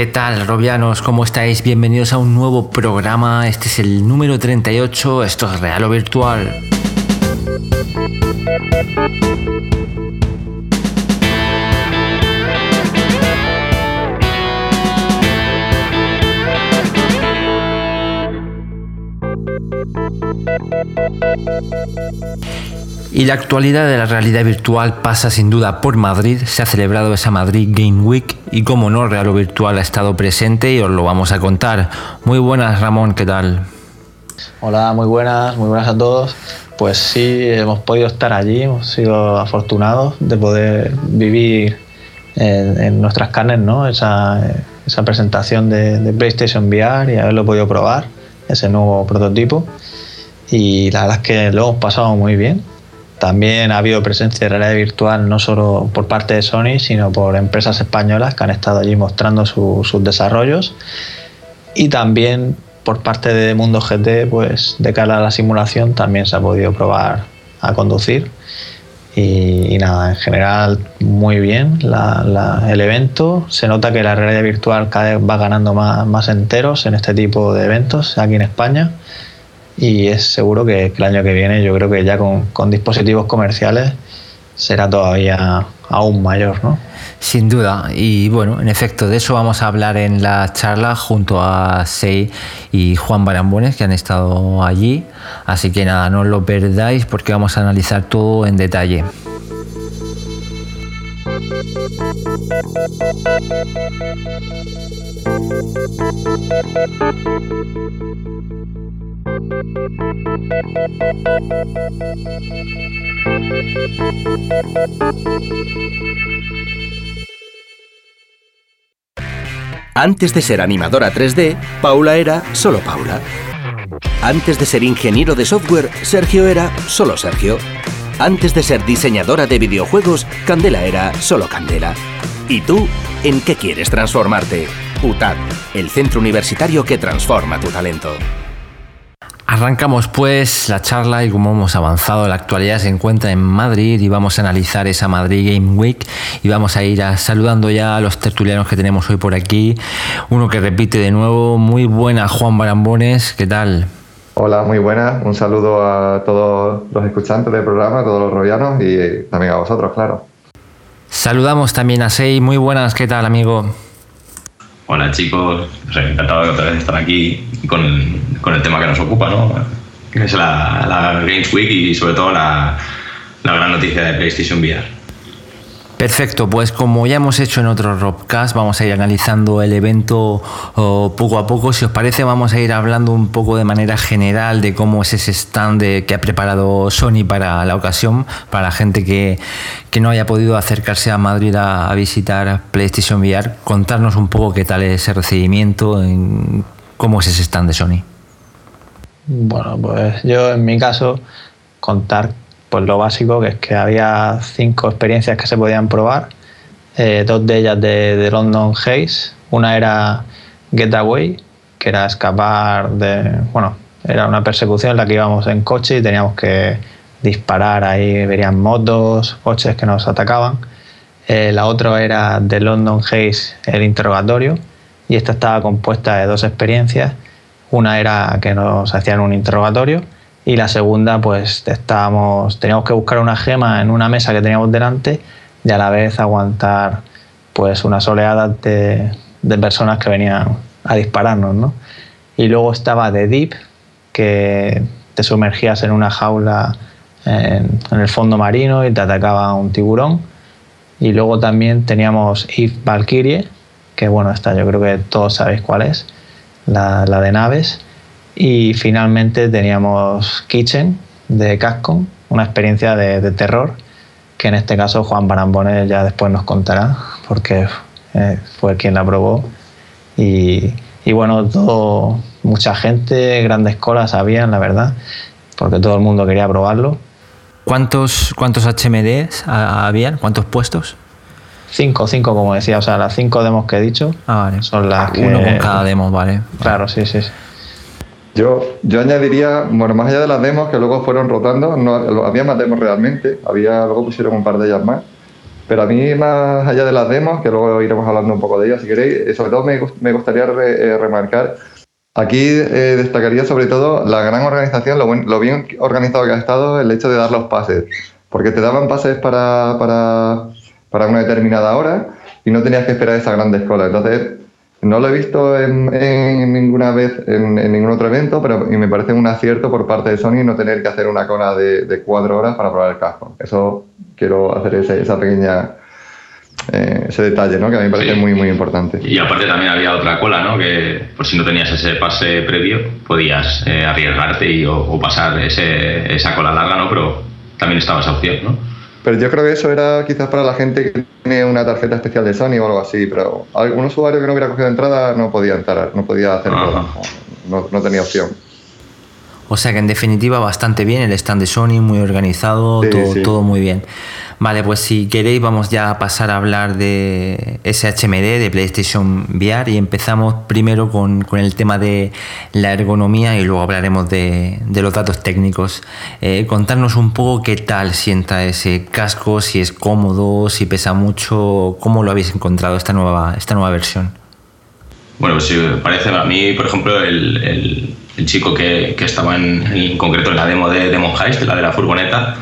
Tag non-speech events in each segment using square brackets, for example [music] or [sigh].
¿Qué tal, Robianos? ¿Cómo estáis? Bienvenidos a un nuevo programa. Este es el número 38. Esto es Real o Virtual. Y la actualidad de la realidad virtual pasa sin duda por Madrid. Se ha celebrado esa Madrid Game Week y como no, Real Virtual ha estado presente y os lo vamos a contar. Muy buenas, Ramón, ¿qué tal? Hola, muy buenas, muy buenas a todos. Pues sí, hemos podido estar allí, hemos sido afortunados de poder vivir en, nuestras carnes ¿no? esa, presentación de, de PlayStation VR y haberlo podido probar, ese nuevo prototipo. Y la verdad es que lo hemos pasado muy bien también ha habido presencia de realidad virtual no solo por parte de Sony, sino por empresas españolas que han estado allí mostrando sus desarrollos. Y también por parte de Mundo GT, pues de cara a la simulación también se ha podido probar a conducir. Y, nada, en general muy bien el evento. Se nota que la realidad virtual va ganando más enteros en este tipo de eventos aquí en España y es seguro que, el año que viene yo creo que ya con, dispositivos comerciales será todavía aún mayor, ¿no? Sin duda. Y bueno, en efecto, de eso vamos a hablar en la charla junto a Sei y Juan Barambones, que han estado allí. Así que nada, no lo perdáis porque vamos a analizar todo en detalle. Antes de ser animadora 3D, Paula era solo Paula. Antes de ser ingeniero de software, Sergio era solo Sergio. Antes de ser diseñadora de videojuegos, Candela era solo Candela. ¿Y tú, en qué quieres transformarte? UTAD, el centro universitario que transforma tu talento. Arrancamos pues la charla y como hemos avanzado, la actualidad se encuentra en Madrid y vamos a analizar esa Madrid Game Week y vamos a ir saludando ya a los tertulianos que tenemos hoy por aquí. Uno que repite de nuevo, muy buena Juan Barambones, ¿qué tal? Hola, muy buena. Un saludo a todos los escuchantes del programa, a todos los robianos y también a vosotros, claro. Saludamos también a Sei, muy buenas, ¿qué tal amigo? Hola chicos, encantado de otra vez estar aquí con, el tema que nos ocupa, ¿no? Es la, la Games Week y sobre todo la, la gran noticia de PlayStation VR. Perfecto, pues como ya hemos hecho en otros Robcast, vamos a ir analizando el evento poco a poco. Si os parece, vamos a ir hablando un poco de manera general de cómo es ese stand que ha preparado Sony para la ocasión, para la gente que, no haya podido acercarse a Madrid a, visitar PlayStation VR. Contarnos un poco qué tal es ese recibimiento, cómo es ese stand de Sony. Bueno, pues yo en mi caso contar pues lo básico, que es que había cinco experiencias que se podían probar, eh, dos de ellas de, London Haze, una era Getaway, que era escapar de, bueno, era una persecución en la que íbamos en coche y teníamos que disparar, ahí verían motos, coches que nos atacaban. Eh, la otra era de London Haze, el interrogatorio, y esta estaba compuesta de dos experiencias. Una era que nos hacían un interrogatorio y la segunda pues estábamos, teníamos que buscar una gema en una mesa que teníamos delante y a la vez aguantar pues unas oleadas de, personas que venían a dispararnos, ¿no? Y luego estaba The Deep, que te sumergías en una jaula en, el fondo marino y te atacaba un tiburón. Y luego también teníamos Eve Valkyrie, que bueno, esta yo creo que todos sabéis cuál es, la, la de naves. Y finalmente teníamos Kitchen de Capcom, una experiencia de, terror que en este caso Juan Barambones ya después nos contará porque eh, fue quien la probó. Y, bueno, todo, mucha gente, grandes colas habían, la verdad, porque todo el mundo quería probarlo. ¿Cuántos, cuántos HMDs habían? ¿Cuántos puestos? Cinco, cinco, como decía, o sea, las cinco demos que he dicho ah, son las Uno con cada demo, vale. Claro, sí, sí. Yo, añadiría, bueno, más allá de las demos que luego fueron rotando, no, había más demos realmente, había, luego pusieron un par de ellas más, Pero a mí, más allá de las demos, que luego iremos hablando un poco de ellas si queréis, eh, sobre todo me, me gustaría eh, remarcar, aquí eh, destacaría sobre todo la gran organización, lo, bien organizado que ha estado el hecho de dar los pases, porque te daban pases para, para, para una determinada hora y no tenías que esperar esa grandes colas. Entonces, no lo he visto en, en ninguna vez en, en, ningún otro evento, pero y me parece un acierto por parte de Sony no tener que hacer una cola de, de cuatro horas para probar el casco. Eso quiero hacer ese, esa pequeña eh, ese detalle, ¿no? Que a mí me parece sí. muy, muy importante. Y aparte también había otra cola, ¿no? Que por si no tenías ese pase previo, podías eh, arriesgarte y, o, o pasar ese, esa cola larga, ¿no? Pero también estaba esa opción, ¿no? Pero yo creo que eso era quizás para la gente que tiene una tarjeta especial de Sony o algo así, pero algún usuario que no hubiera cogido entrada no podía entrar, no podía hacerlo, no, no tenía opción. O sea que en definitiva bastante bien el stand de Sony, muy organizado, sí, todo, sí. todo, muy bien. Vale, pues si queréis vamos ya a pasar a hablar de SHMD, de PlayStation VR y empezamos primero con, con el tema de la ergonomía y luego hablaremos de, de los datos técnicos. Eh, contarnos un poco qué tal sienta ese casco, si es cómodo, si pesa mucho, cómo lo habéis encontrado esta nueva, esta nueva versión. Bueno, pues sí, parece a mí, por ejemplo, el, el, el chico que, que estaba en, en, concreto en la demo de Demon Heist, la de la furgoneta,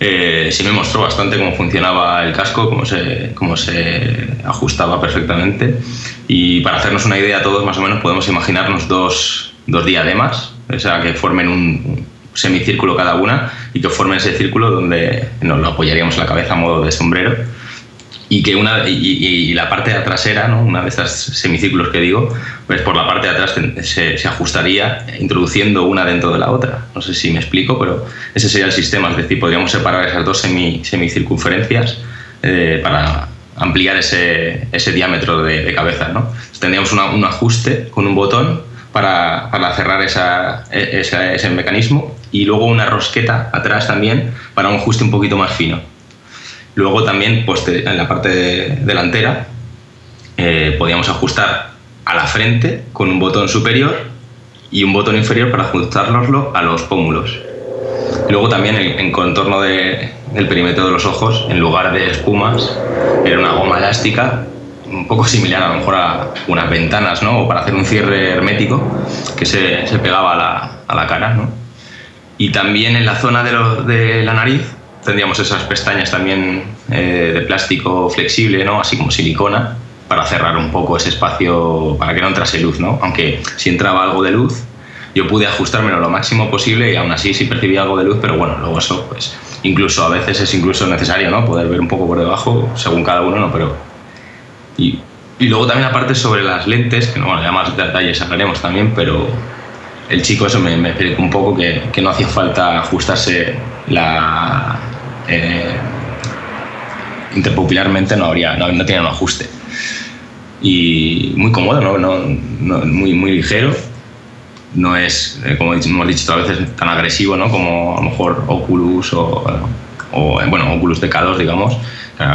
eh, sí me mostró bastante cómo funcionaba el casco, cómo se, cómo se ajustaba perfectamente. Y para hacernos una idea todos más o menos podemos imaginarnos dos, dos diademas, o sea, que formen un semicírculo cada una y que formen ese círculo donde nos lo apoyaríamos la cabeza a modo de sombrero y que una y, y, la parte trasera, ¿no? una de estas semicírculos que digo, pues por la parte de atrás se, se, ajustaría introduciendo una dentro de la otra. No sé si me explico, pero ese sería el sistema, es decir, podríamos separar esas dos semi, semicircunferencias eh, para ampliar ese, ese diámetro de, de cabeza. ¿no? Tendríamos una, un ajuste con un botón para, para cerrar esa, esa, ese mecanismo y luego una rosqueta atrás también para un ajuste un poquito más fino. Luego también pues, en la parte de, delantera eh, podíamos ajustar a la frente con un botón superior y un botón inferior para ajustárnoslo a los pómulos. Luego también en, en contorno de, del perímetro de los ojos, en lugar de espumas, era una goma elástica un poco similar a lo mejor a unas ventanas, ¿no? O para hacer un cierre hermético que se, se pegaba a la, a la cara, ¿no? Y también en la zona de, lo, de la nariz tendríamos esas pestañas también eh, de plástico flexible, ¿no? así como silicona, para cerrar un poco ese espacio, para que no entrase luz. ¿no? Aunque si entraba algo de luz, yo pude ajustármelo lo máximo posible y aún así sí percibía algo de luz, pero bueno, luego eso, pues incluso a veces es incluso necesario, ¿no? Poder ver un poco por debajo, según cada uno, ¿no? Pero... Y, y luego también aparte sobre las lentes, que no, bueno, ya más detalles hablaremos también, pero el chico eso me, me explicó un poco que, que, no hacía falta ajustarse la eh, interpupilarmente no habría no, no tenía un ajuste. Y muy cómodo no, no, no muy muy ligero. No es eh, como hemos dicho otras veces tan agresivo no como a lo mejor Oculus o, o bueno Oculus DK2 digamos.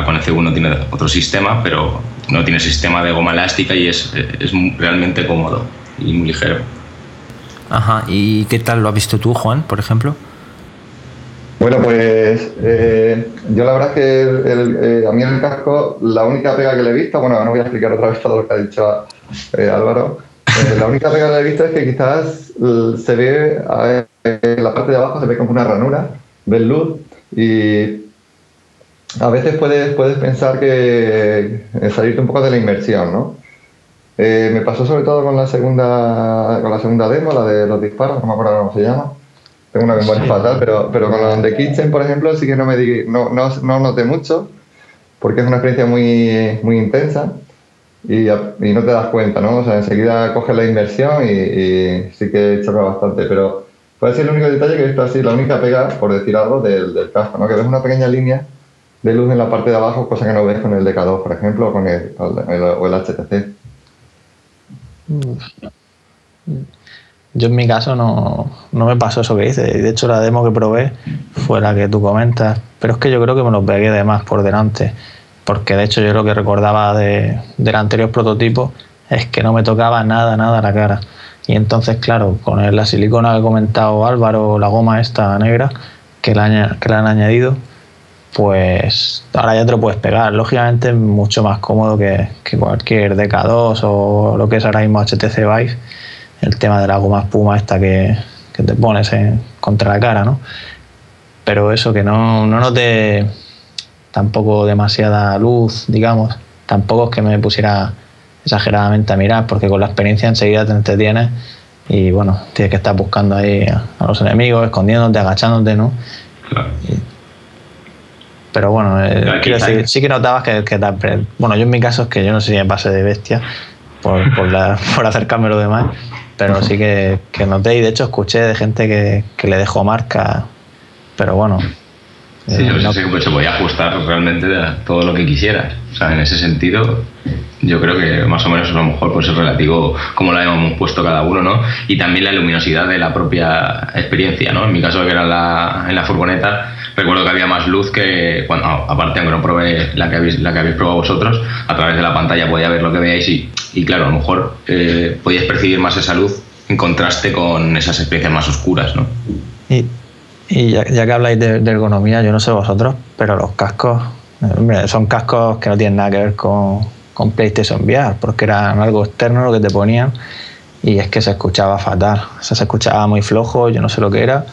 Con el C1 tiene otro sistema pero no tiene sistema de goma elástica y es, es realmente cómodo y muy ligero. Ajá, ¿y qué tal lo has visto tú, Juan, por ejemplo? Bueno, pues eh, yo la verdad es que el, eh, a mí en el casco la única pega que le he visto, bueno, no voy a explicar otra vez todo lo que ha dicho eh, Álvaro, eh, la única pega que le he visto es que quizás se ve, en la parte de abajo se ve como una ranura, ves luz y a veces puedes, puedes pensar que salirte un poco de la inmersión, ¿no? Eh, me pasó sobre todo con la segunda con la segunda demo, la de los disparos, no me acuerdo cómo se llama. Tengo una memoria sí. fatal, pero, pero con la de Kitchen, por ejemplo, sí que no me di, no, no, no noté mucho, porque es una experiencia muy, muy intensa y, y, no te das cuenta, ¿no? O sea, enseguida coges la inversión y, y sí que choca bastante, pero puede ser el único detalle que he visto así, la única pega, por decir algo, del, del casco, ¿no? Que ves una pequeña línea de luz en la parte de abajo, cosa que no ves con el DK2, por ejemplo, o con el, el, o el HTC. Yo en mi caso no, no, me pasó eso que dices. De hecho, la demo que probé fue la que tú comentas. Pero es que yo creo que me lo pegué de más por delante. Porque de hecho yo lo que recordaba de, del anterior prototipo es que no me tocaba nada, nada la cara. Y entonces, claro, con la silicona que ha comentado Álvaro, la goma esta negra que la, que la han añadido, pues ahora ya te lo puedes pegar. Lógicamente mucho más cómodo que, que cualquier DK2 o lo que es ahora mismo HTC Vive, el tema de la goma espuma esta que, que te pones en, contra la cara, ¿no? Pero eso, que no, no note tampoco demasiada luz, digamos, tampoco es que me pusiera exageradamente a mirar, porque con la experiencia enseguida te entretienes y bueno, tienes que estar buscando ahí a, a los enemigos, escondiéndote, agachándote, ¿no? Claro. Y- pero bueno, eh, quiero decir, sí que notabas que, que te bueno, yo en mi caso es que yo no sé si me pasé de bestia por, por, la- [laughs] por acercarme a lo demás, pero sí que, que noté y de hecho escuché de gente que, que le dejó marca, pero bueno. Sí, eh, yo no- sé que pues, se podía ajustar realmente a todo lo que quisieras. O sea, en ese sentido, yo creo que más o menos a lo mejor pues es relativo como lo hemos puesto cada uno, ¿no? Y también la luminosidad de la propia experiencia, ¿no? En mi caso, que era la, en la furgoneta, recuerdo que había más luz que cuando, aparte, aunque no probé la que habéis, la que habéis probado vosotros, a través de la pantalla podía ver lo que veáis y, y claro, a lo mejor eh, podíais percibir más esa luz en contraste con esas experiencias más oscuras, ¿no? Y, y ya, ya que habláis de, de ergonomía, yo no sé vosotros, pero los cascos, eh, hombre, son cascos que no tienen nada que ver con, con PlayStation VR, porque eran algo externo lo que te ponían y es que se escuchaba fatal. O sea, se escuchaba muy flojo, yo no sé lo que era,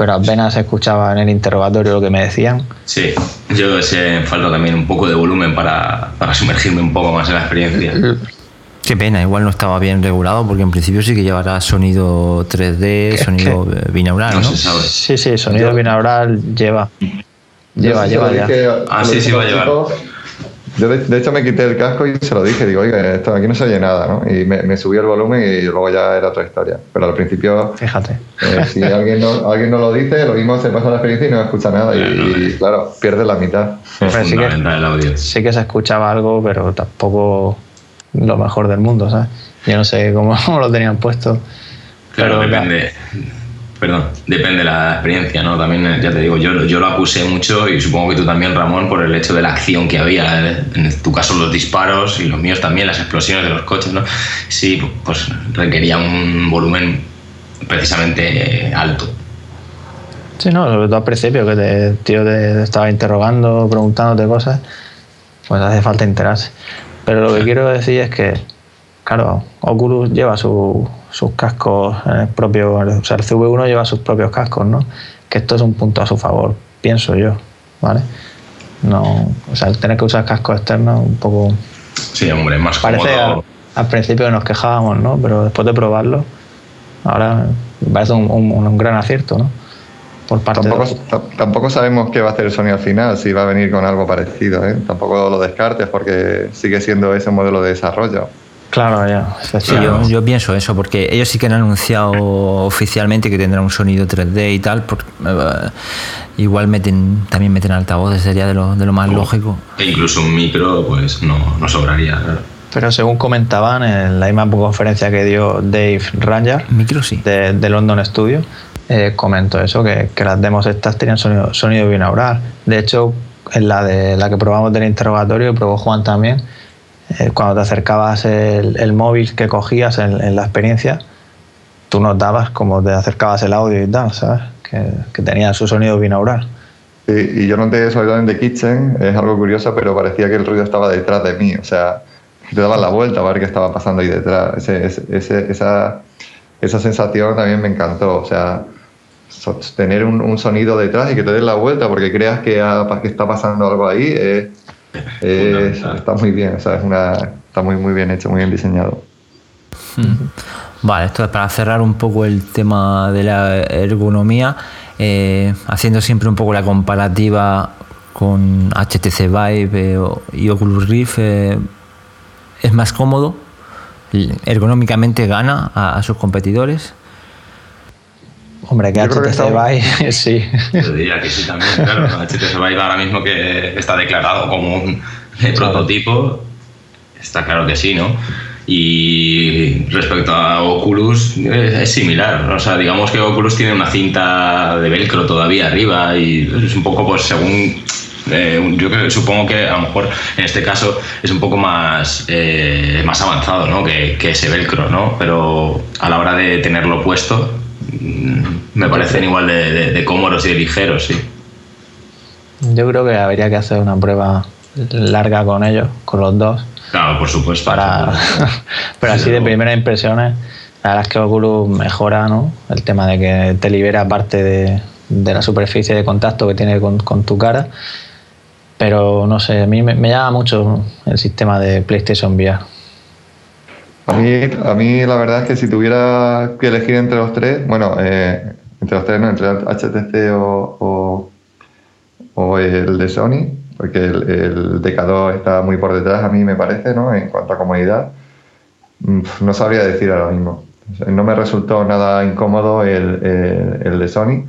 pero apenas escuchaba en el interrogatorio lo que me decían. Sí, yo sé, falta también un poco de volumen para, para sumergirme un poco más en la experiencia. Qué pena, igual no estaba bien regulado porque en principio sí que llevará sonido 3D, sonido eh, binaural, No ¿no? se sabe. Sí, sí, sonido Yo- binaural lleva. Lleva, lleva ya. Ah, sí, sí, va a llevar. Yo de, de hecho me quité el casco y se lo dije, digo, oiga, esto aquí no se oye nada, ¿no? Y me, me subí el volumen y luego ya era otra historia. Pero al principio, Fíjate. eh, si alguien no, alguien no lo dice, lo mismo se pasa la experiencia y no escucha nada. Y, Claro, y, claro, pierde la mitad. Sí que- fundamental el audio. sí que se escuchaba algo, pero tampoco lo mejor del mundo, ¿sabes? Yo no sé cómo, [laughs] cómo lo tenían puesto. Claro, pero depende. Perdón, depende de la experiencia, ¿no? También, eh, ya te digo, yo, yo lo acusé mucho y supongo que tú también, Ramón, por el hecho de la acción que había. eh, En tu caso, los disparos y los míos también, las explosiones de los coches, ¿no? Sí, pues requería un volumen precisamente eh, alto. Sí, no, sobre todo al principio, que te- el tío te estaba interrogando, preguntándote cosas, pues hace falta enterarse. Pero lo que [laughs] quiero decir es que, claro, Oculus lleva su- sus cascos en el propio, o sea, el CV1 lleva sus propios cascos, ¿no? Que esto es un punto a su favor, pienso yo, ¿vale? No, o sea, el tener que usar cascos externos un poco Sí, hombre, más Parece cómodo. al, al principio nos quejábamos, ¿no? Pero después de probarlo, ahora parece un, un- un gran acierto, ¿no? Por parte Tampoco, de ta- tampoco sabemos qué va a hacer Sony al final, si va a venir con algo parecido. ¿eh? Tampoco lo descartes porque sigue siendo ese modelo de desarrollo. Claro, ya. Sí, yo, yo pienso eso, porque ellos sí que han anunciado oficialmente que tendrán un sonido 3D y tal. por- eh, igual meten también meten altavoces, sería de lo, de lo más lógico. E incluso un micro, pues no, no sobraría. claro. Pero según comentaban en la misma conferencia que dio Dave Ranger Micro sí. de, de London Studio, eh, comentó eso, que, que las demos estas tenían sonido, sonido binaural. De hecho, en la, de, la que probamos del interrogatorio, probó Juan también, eh, cuando te acercabas el, el móvil que cogías en, en la experiencia, tú notabas como te acercabas el audio y tal, ¿sabes? Que, que tenía su sonido binaural. Y, y yo noté eso en The Kitchen, es algo curioso, pero parecía que el ruido estaba detrás de mí. O sea, te dabas la vuelta a ver qué estaba pasando ahí detrás. Ese- ese- esa, esa sensación también me encantó. O sea, tener un, un sonido detrás y que te des la vuelta porque creas que, ha- que está pasando algo ahí, es- es- está muy bien. O sea, es una, está muy, muy bien hecho, muy bien diseñado. Vale, esto es para cerrar un poco el tema de la ergonomía, eh, haciendo siempre un poco la comparativa con HTC Vive eh, o- y Oculus Rift, eh, es más cómodo, ergonómicamente gana a, a sus competidores. Hombre, que HTC Vive, [laughs] sí. Yo diría que sí también, claro. HTC Vive ahora mismo que está declarado como un eh, prototipo, está claro que sí, ¿no? Y respecto a Oculus eh, es similar, o sea, digamos que Oculus tiene una cinta de velcro todavía arriba y es un poco pues según eh, yo creo, supongo que a lo mejor en este caso es un poco más, eh, más avanzado ¿no? que, que ese velcro, ¿no? pero a la hora de tenerlo puesto me parecen igual de, de- de cómodos y de ligeros, sí. Yo creo que habría que hacer una prueba larga con ellos, con los dos. Claro, por supuesto. Para, [laughs] pero así de primeras impresiones, la verdad es que Oculus mejora ¿no? el tema de que te libera parte de, de la superficie de contacto que tiene con, con, tu cara. Pero no sé, a mí me, me llama mucho el sistema de PlayStation VR. A mí, a mí la verdad es que si tuviera que elegir entre los tres, bueno, eh, entre los tres, no, entre HTC o, el de Sony, porque el, el DK2 está muy por detrás, a mí me parece, ¿no? En cuanto a comodidad, no sabría decir ahora mismo. No me resultó nada incómodo el, el, el de Sony,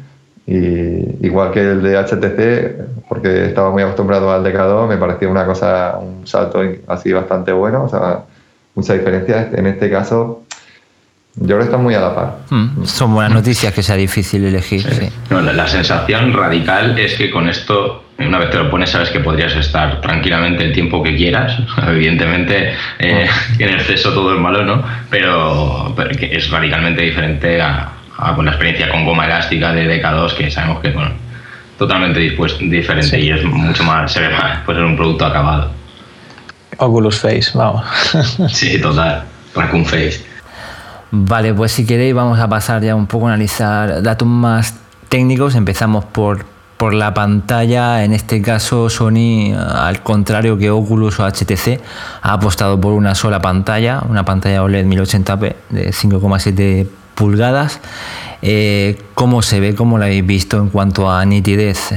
y igual que el de HTC, porque estaba muy acostumbrado al DK2, me parecía una cosa, un salto así bastante bueno, o sea, mucha diferencia. En este caso, yo creo que están muy a la par. Mm, son buenas noticias que sea difícil elegir. Sí. No, la, la, sensación radical es que con esto, una vez te lo pones, sabes que podrías estar tranquilamente el tiempo que quieras. [laughs] Evidentemente, eh, [laughs] en exceso todo es malo, ¿no? Pero, pero que es radicalmente diferente a, a con la experiencia con goma elástica de DK2, que sabemos que bueno, totalmente diferente sí. y es mucho más, se ve más, pues es un producto acabado. Oculus Face, vamos. [laughs] sí, total, Raccoon Face. Vale, pues si queréis vamos a pasar ya un poco a analizar datos más técnicos. Empezamos por, por la pantalla. En este caso Sony, al contrario que Oculus o HTC, ha apostado por una sola pantalla, una pantalla OLED 1080p de 5,7 pulgadas. Eh, ¿Cómo se ve? ¿Cómo la habéis visto en cuanto a nitidez?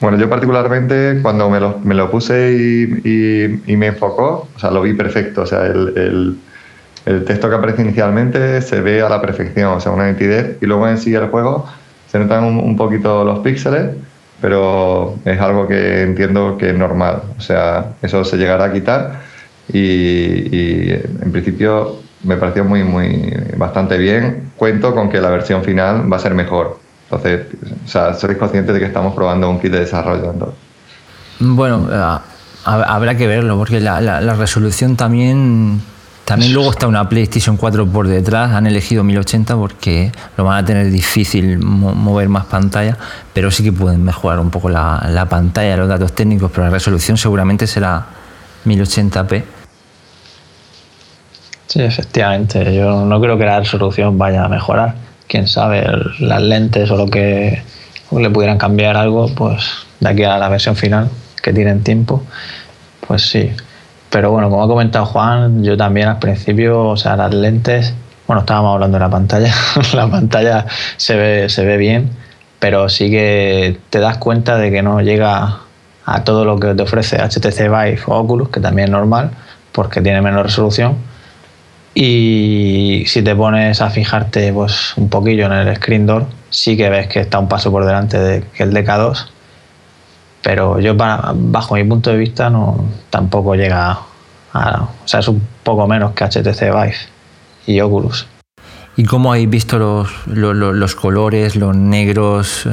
Bueno, yo particularmente cuando me lo, me lo puse y, me enfocó, o sea, lo vi perfecto. O sea, el, texto que aparece inicialmente se ve a la perfección, o sea, una nitidez. Y luego en sí el juego se notan un, poquito los píxeles, pero es algo que entiendo que es normal. O sea, eso se llegará a quitar y en principio me pareció muy, muy, bastante bien. Cuento con que la versión final va a ser mejor. Entonces, o sea, sois conscientes de que estamos probando un kit de desarrollo. Entonces. Bueno, uh, habrá que verlo, porque la, la, la, resolución también. También luego está una PlayStation 4 por detrás. Han elegido 1080 porque lo van a tener difícil mover más pantalla, pero sí que pueden mejorar un poco la, la pantalla, los datos técnicos, pero la resolución seguramente será 1080p. Sí, efectivamente. Yo no creo que la resolución vaya a mejorar. Quién sabe, las lentes o lo que le pudieran cambiar algo, pues de aquí a la versión final, que tienen tiempo, pues sí. Pero bueno, como ha comentado Juan, yo también al principio, o sea, las lentes, bueno, estábamos hablando de la pantalla, [laughs] la pantalla se ve, se ve bien, pero sí que te das cuenta de que no llega a todo lo que te ofrece HTC Vive o Oculus, que también es normal, porque tiene menos resolución y si te pones a fijarte pues, un poquillo en el screen door, sí que ves que está un paso por delante de que el DK2. Pero yo, bajo mi punto de vista, no tampoco llega a. O sea, es un poco menos que HTC Vive y Oculus. ¿Y cómo habéis visto los, los, los colores, los negros?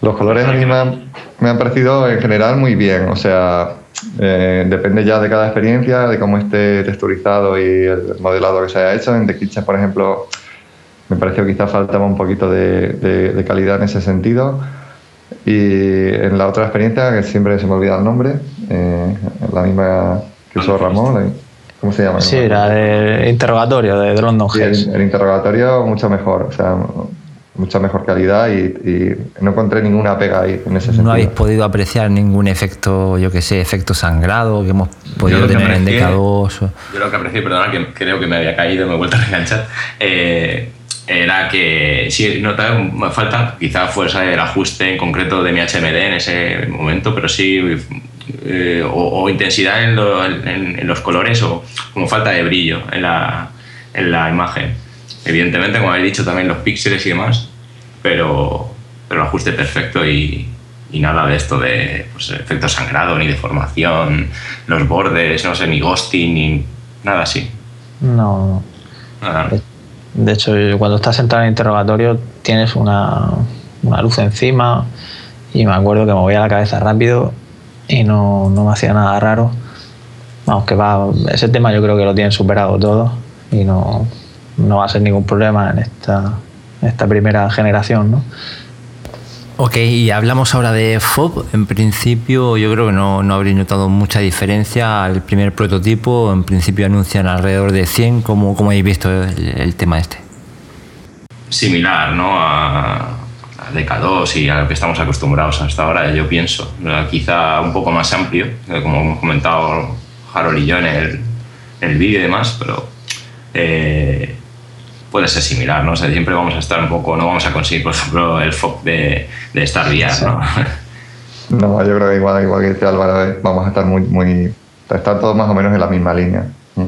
Los colores a mí me han, me han parecido en general muy bien. O sea, eh, depende ya de cada experiencia, de cómo esté texturizado y el modelado que se haya hecho. En The Kitchen, por ejemplo, me pareció que quizás faltaba un poquito de, de, de, calidad en ese sentido. Y en la otra experiencia, que siempre se me olvida el nombre, eh, la misma que usó Ramón, ¿cómo se llama? Sí, era de interrogatorio de London sí, el, el, interrogatorio mucho mejor, o sea, mucha mejor calidad y, y, no encontré ninguna pega ahí en ese sentido. ¿No habéis podido apreciar ningún efecto, yo que sé, efecto sangrado que hemos podido tener en DK2? Yo lo que aprecié, perdona, que creo que me había caído, me he vuelto a reenganchar, eh, era que sí, notaba me falta quizá fuerza el ajuste en concreto de mi HMD en ese momento, pero sí, eh, o, o, intensidad en, lo, en, en, los colores o como falta de brillo en la, en la imagen evidentemente, como habéis dicho, también los píxeles y demás, pero, pero el ajuste perfecto y, y nada de esto de pues, efecto sangrado, ni deformación, los bordes, no sé, ni ghosting, ni nada así. No. Nada. De, de hecho, cuando estás sentado en el interrogatorio tienes una, una, luz encima y me acuerdo que me movía la cabeza rápido y no, no me hacía nada raro. Vamos, que va, ese tema yo creo que lo tienen superado todo y no, no va a ser ningún problema en esta, en esta primera generación. ¿no? Ok, y hablamos ahora de FOB. En principio, yo creo que no, no habréis notado mucha diferencia al primer prototipo. En principio anuncian alrededor de 100. ¿Cómo, cómo habéis visto el, tema este? Similar, ¿no? A, a DK2 y a lo que estamos acostumbrados hasta ahora, yo pienso. Quizá un poco más amplio, como hemos comentado Harold y yo en el, en el vídeo y demás, pero eh, puede ser similar, ¿no? O sea, siempre vamos a estar un poco, no vamos a conseguir, por ejemplo, el FOC de, de Star ¿no? No, yo creo que igual, igual que dice Álvaro, eh, vamos a estar muy, muy, estar todos más o menos en la misma línea. Mm.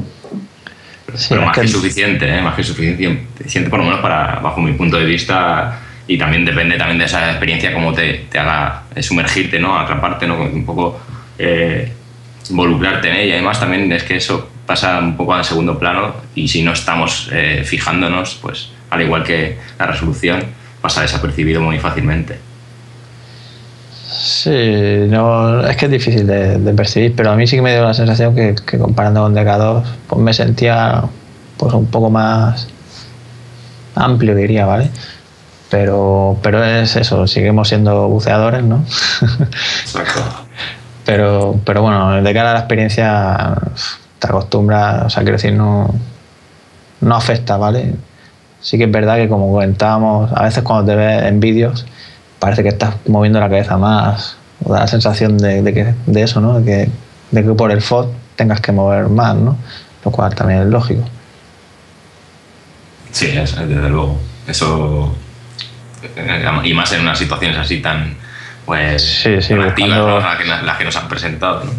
pero más que, suficiente, ¿eh? más que suficiente, por lo menos para, bajo mi punto de vista, y también depende también de esa experiencia, cómo te, te haga sumergirte, ¿no? Atraparte, ¿no? Un poco eh, involucrarte en ella. Además, también es que eso pasa un poco al segundo plano y si no estamos eh, fijándonos, pues al igual que la resolución, pasa desapercibido muy fácilmente. Sí, no, es que es difícil de, percibir, pero a mí sí que me dio la sensación que, comparando con DK2, pues me sentía pues un poco más amplio, diría, ¿vale? Pero, pero es eso, seguimos siendo buceadores, ¿no? [laughs] Exacto. pero, pero bueno, de cara a la experiencia, te acostumbras, o sea, quiero decir, no, no afecta, ¿vale? Sí que es verdad que como comentábamos, a veces cuando te ves en vídeos parece que estás moviendo la cabeza más, o da la sensación de, que, de eso, ¿no? De que, de que por el FOD tengas que mover más, ¿no? Lo cual también es lógico. Sí, desde luego. Eso. Y más en unas situaciones así tan. Pues. Sí, sí, las, que, las que nos han presentado, ¿no?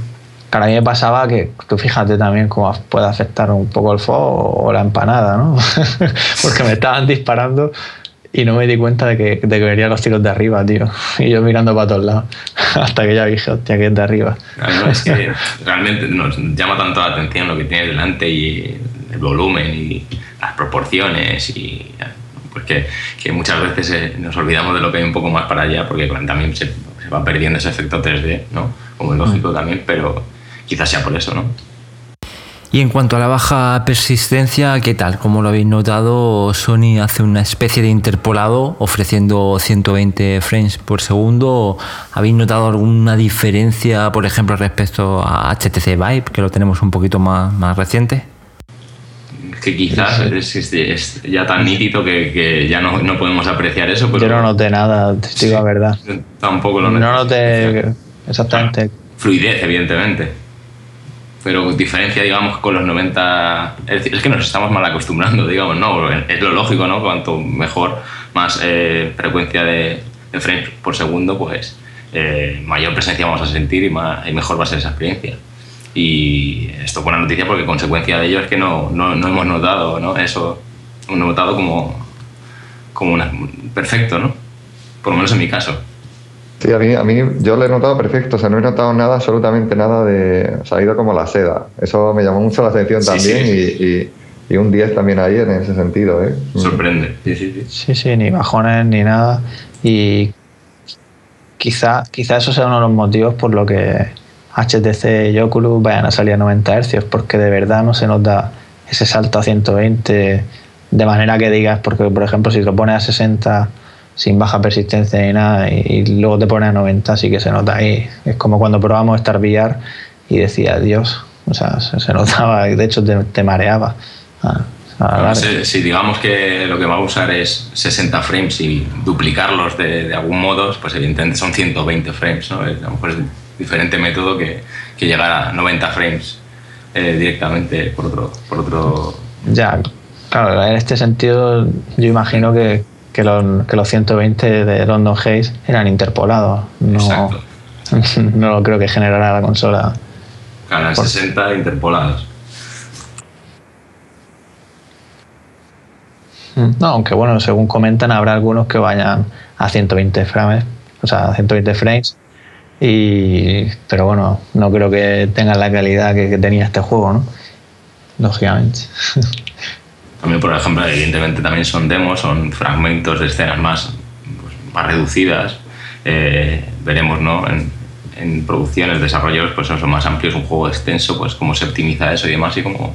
A mí me pasaba que tú fíjate también cómo puede afectar un poco el fuego o la empanada, ¿no? [laughs] Porque me estaban disparando y no me di cuenta de que, de que venían los tiros de arriba, tío. Y yo mirando para todos lados. [laughs] Hasta que ya dije, hostia, que es de arriba. Claro, es que [laughs] realmente nos llama tanto la atención lo que tiene delante y el volumen y las proporciones y pues que, que muchas veces eh, nos olvidamos de lo que hay un poco más para allá porque también se, se va perdiendo ese efecto 3D, ¿no? Como es lógico mm. también, pero quizás sea por eso, ¿no? Y en cuanto a la baja persistencia, ¿qué tal? Como lo habéis notado, Sony hace una especie de interpolado ofreciendo 120 frames por segundo. ¿Habéis notado alguna diferencia, por ejemplo, respecto a HTC Vive, que lo tenemos un poquito más, más reciente? que quizás es, ya tan nítido que, ya no, no, podemos apreciar eso. Pero Yo no noté nada, te digo la verdad. Tampoco lo noté. No noté exactamente. fluidez, evidentemente pero diferencia, digamos, con los 90. Es decir, es que nos estamos mal acostumbrando, digamos, ¿no? Es lo lógico, ¿no? Cuanto mejor, más eh, frecuencia de, frames por segundo, pues eh, mayor presencia vamos a sentir y, más, y mejor va a ser esa experiencia. Y esto es buena noticia porque consecuencia de ello es que no, no, no hemos notado, ¿no? Eso, hemos notado como, como una, perfecto, ¿no? Por lo menos en mi caso. Sí, a mí, a mí yo lo he notado perfecto, o sea, no he notado nada, absolutamente nada de... O sea, ha ido como la seda. Eso me llamó mucho la atención también Y, y, un 10 también ahí en ese sentido, ¿eh? Sorprende, sí, sí, sí. Sí, sí, ni bajones ni nada. Y quizá, quizá eso sea uno de los motivos por lo que HTC y Oculus vayan a salir a 90 Hz, porque de verdad no se nota ese salto a 120 de manera que digas, porque por ejemplo si lo pones a 60 sin baja persistencia ni nada y, luego te pones a 90, así que se nota ahí. Es como cuando probamos Star VR y decía, Dios, o sea, se, notaba, de hecho te, mareaba. Ah, si, digamos que lo que va a usar es 60 frames y duplicarlos de, algún modo, pues evidentemente son 120 frames, ¿no? a lo mejor es diferente método que, que llegar a 90 frames eh, directamente por otro, por otro... Ya, claro, en este sentido yo imagino que, que los, que los 120 de London Haze eran interpolados. No, [laughs] no creo que generara la consola. Claro, 60 interpolados. Mm, no, aunque bueno, según comentan, habrá algunos que vayan a 120 frames, o sea, a 120 frames. Y, pero bueno, no creo que tengan la calidad que, que tenía este juego, ¿no? Lógicamente. [laughs] También, por ejemplo, evidentemente también son demos, son fragmentos de escenas más, pues, más reducidas. Eh, veremos ¿no? en, en producciones, desarrollos, pues son más amplios, un juego extenso, pues cómo se optimiza eso y demás y cómo,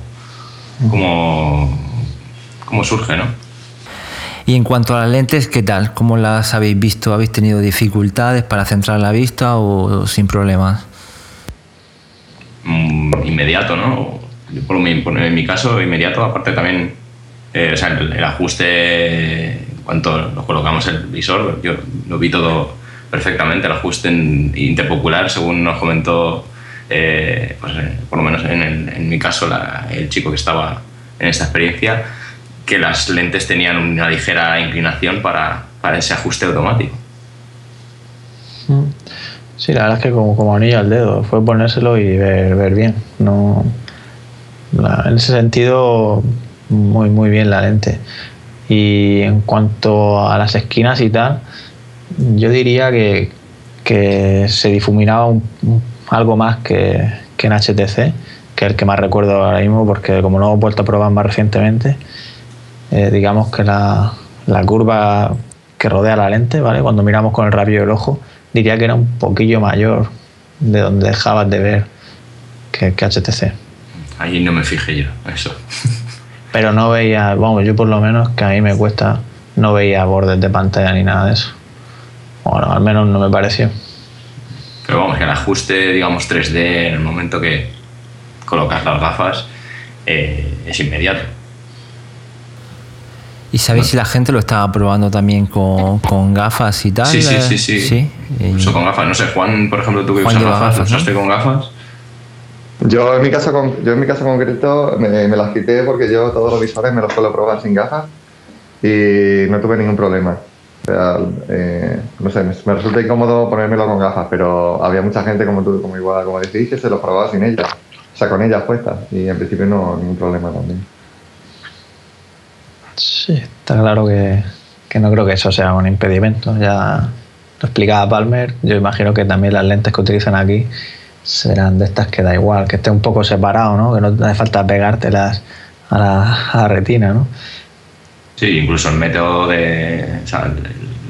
cómo, cómo surge, ¿no? Y en cuanto a las lentes, ¿qué tal? ¿Cómo las habéis visto? ¿Habéis tenido dificultades para centrar la vista o sin problemas? Mm, inmediato, ¿no? Por mi, en mi caso, inmediato, aparte también, eh, o sea, el, ajuste, en cuanto nos colocamos el visor, yo lo vi todo perfectamente, el ajuste interpopular, según nos comentó, eh, pues, eh, por lo menos en, mi caso, el chico que estaba en esta experiencia, que las lentes tenían una ligera inclinación para, para ese ajuste automático. Mm. Sí, la verdad es que como, como anillo al dedo, fue ponérselo y ver, ver bien. No, en ese sentido, muy, muy bien la lente. Y en cuanto a las esquinas y tal, yo diría que, se difuminaba algo más que, en HTC, que es el que más recuerdo ahora mismo, porque como no he vuelto a probar más recientemente, eh, digamos que la, curva que rodea la lente, ¿vale? Cuando miramos con el rabillo del ojo, diría que era un poquillo mayor de donde dejabas de ver que, que HTC. Ahí no me fijé yo, eso. Pero no veía, vamos, yo por lo menos, que a mí me cuesta, no veía bordes de pantalla ni nada de eso. Bueno, al menos no me pareció. Pero vamos, que el ajuste, digamos, 3D en el momento que colocas las gafas eh, es inmediato. ¿Y sabéis si la gente lo estaba probando también con, gafas y tal? Sí, sí, sí. sí. ¿Sí? Uso con gafas. No sé, Juan, por ejemplo, tú que usas gafas, gafas ¿usaste con gafas? Yo en mi caso, yo en mi caso concreto me, las quité porque yo todos los visores me los suelo probar sin gafas y no tuve ningún problema. O sea, eh, no sé, me, resulta incómodo ponérmelo con gafas, pero había mucha gente como tú, como igual, como decís, que se los probaba sin ellas, o sea, con ellas puestas y en principio no ningún problema también. Sí, está claro que, que no creo que eso sea un impedimento. Ya lo explicaba Palmer, yo imagino que también las lentes que utilizan aquí serán de estas que da igual, que esté un poco separado, ¿no? Que no hace falta pegártelas a la, a la retina, ¿no? Sí, incluso el método de,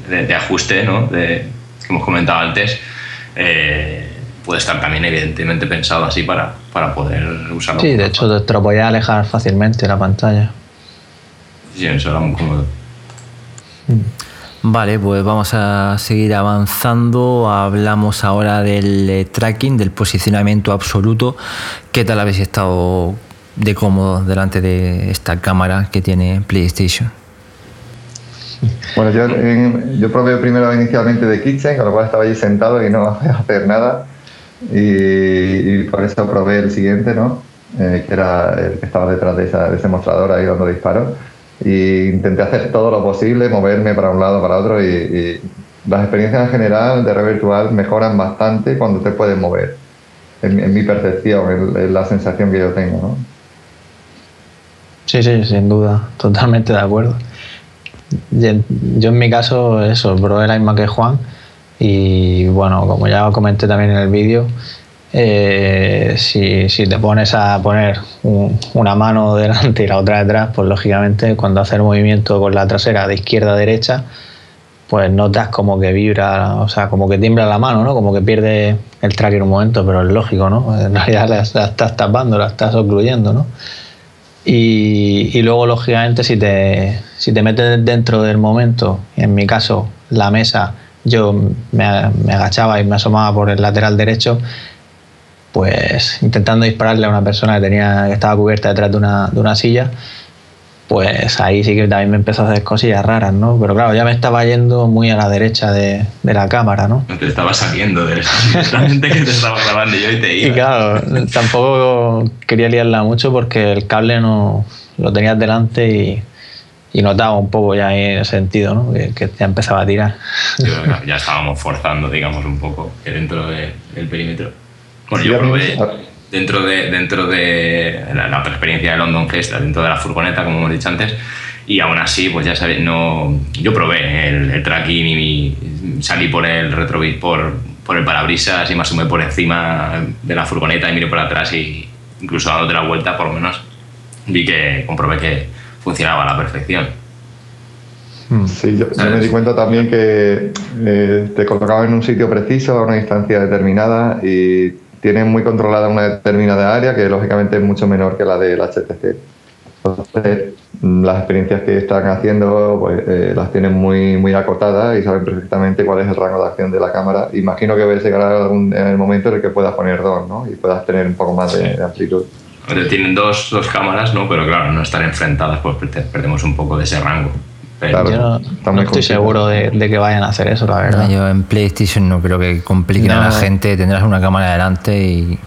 de, ajuste ¿no? de, que hemos comentado antes eh, puede estar también evidentemente pensado así para, para poder usarlo. Sí, de hecho te lo podía alejar fácilmente la pantalla. Sí, eso era muy cómodo. Mm. Vale, pues vamos a seguir avanzando. Hablamos ahora del eh, tracking, del posicionamiento absoluto. ¿Qué tal habéis estado de cómodo delante de esta cámara que tiene PlayStation? Bueno, yo, yo probé primero inicialmente de Kitchen, con lo cual estaba allí sentado y no [laughs] hacer nada. Y, por eso probé el siguiente, ¿no? Eh, que era el que estaba detrás de, de ese mostrador ahí dando disparos y intenté hacer todo lo posible, moverme para un lado, para otro y, las experiencias en general de red virtual mejoran bastante cuando te puedes mover, en, mi percepción, en, la sensación que yo tengo. ¿no? Sí, sí, sin duda, totalmente de acuerdo. Yo en mi caso, eso, probé la misma que Juan y bueno, como ya comenté también en el vídeo, eh, si, si, te pones a poner una mano [laughs] delante y la otra detrás, pues lógicamente cuando haces el movimiento con la trasera de izquierda a derecha, pues notas como que vibra, o sea, como que tiembla la mano, ¿no? Como que pierde el tracker un momento, pero es lógico, ¿no? [laughs] En realidad la, estás tapando, la estás ocluyendo, ¿no? Y, luego, lógicamente, si te, si te metes dentro del momento, en mi caso, la mesa, yo me agachaba y me asomaba por el lateral derecho, pues intentando dispararle a una persona que tenía que estaba cubierta detrás de una, de una silla, pues ahí sí que también me empezó a hacer cosillas raras, ¿no? Pero claro, ya me estaba yendo muy a la derecha de, de la cámara, ¿no? Te estaba saliendo de la gente que te estaba grabando yo y te iba. Y claro, tampoco quería liarla mucho porque el cable no lo tenías delante y, y notaba un poco ya en ese sentido, ¿no? Que, que ya empezaba a tirar. ya estábamos forzando, digamos, un poco que dentro del perímetro. Bueno, yo probé dentro de, dentro de la, otra experiencia de London Fest, dentro de la furgoneta, como hemos dicho antes, y aún así, pues ya sabéis, no, yo probé el, tracking y salí por el retrovis, por, por el parabrisas y más o menos por encima de la furgoneta y miré por atrás y incluso dándote la vuelta, por lo menos, vi que comprobé que funcionaba a la perfección. Hmm. Sí, yo, me di cuenta también que eh, te colocaba en un sitio preciso, a una distancia determinada y tienen muy controlada una determinada área que lógicamente es mucho menor que la del HTC. Entonces, las experiencias que están haciendo pues, eh, las tienen muy, muy acotadas y saben perfectamente cuál es el rango de acción de la cámara. Imagino que llegará algún, en el momento en el que puedas poner dos ¿no? y puedas tener un poco más de, amplitud. Tienen dos, dos, cámaras, ¿no? pero claro, no estar enfrentadas, pues perdemos un poco de ese rango. Yo no, estoy seguro de, que vayan a hacer eso, la verdad. yo en PlayStation no creo que compliquen a la gente, tendrás una cámara delante y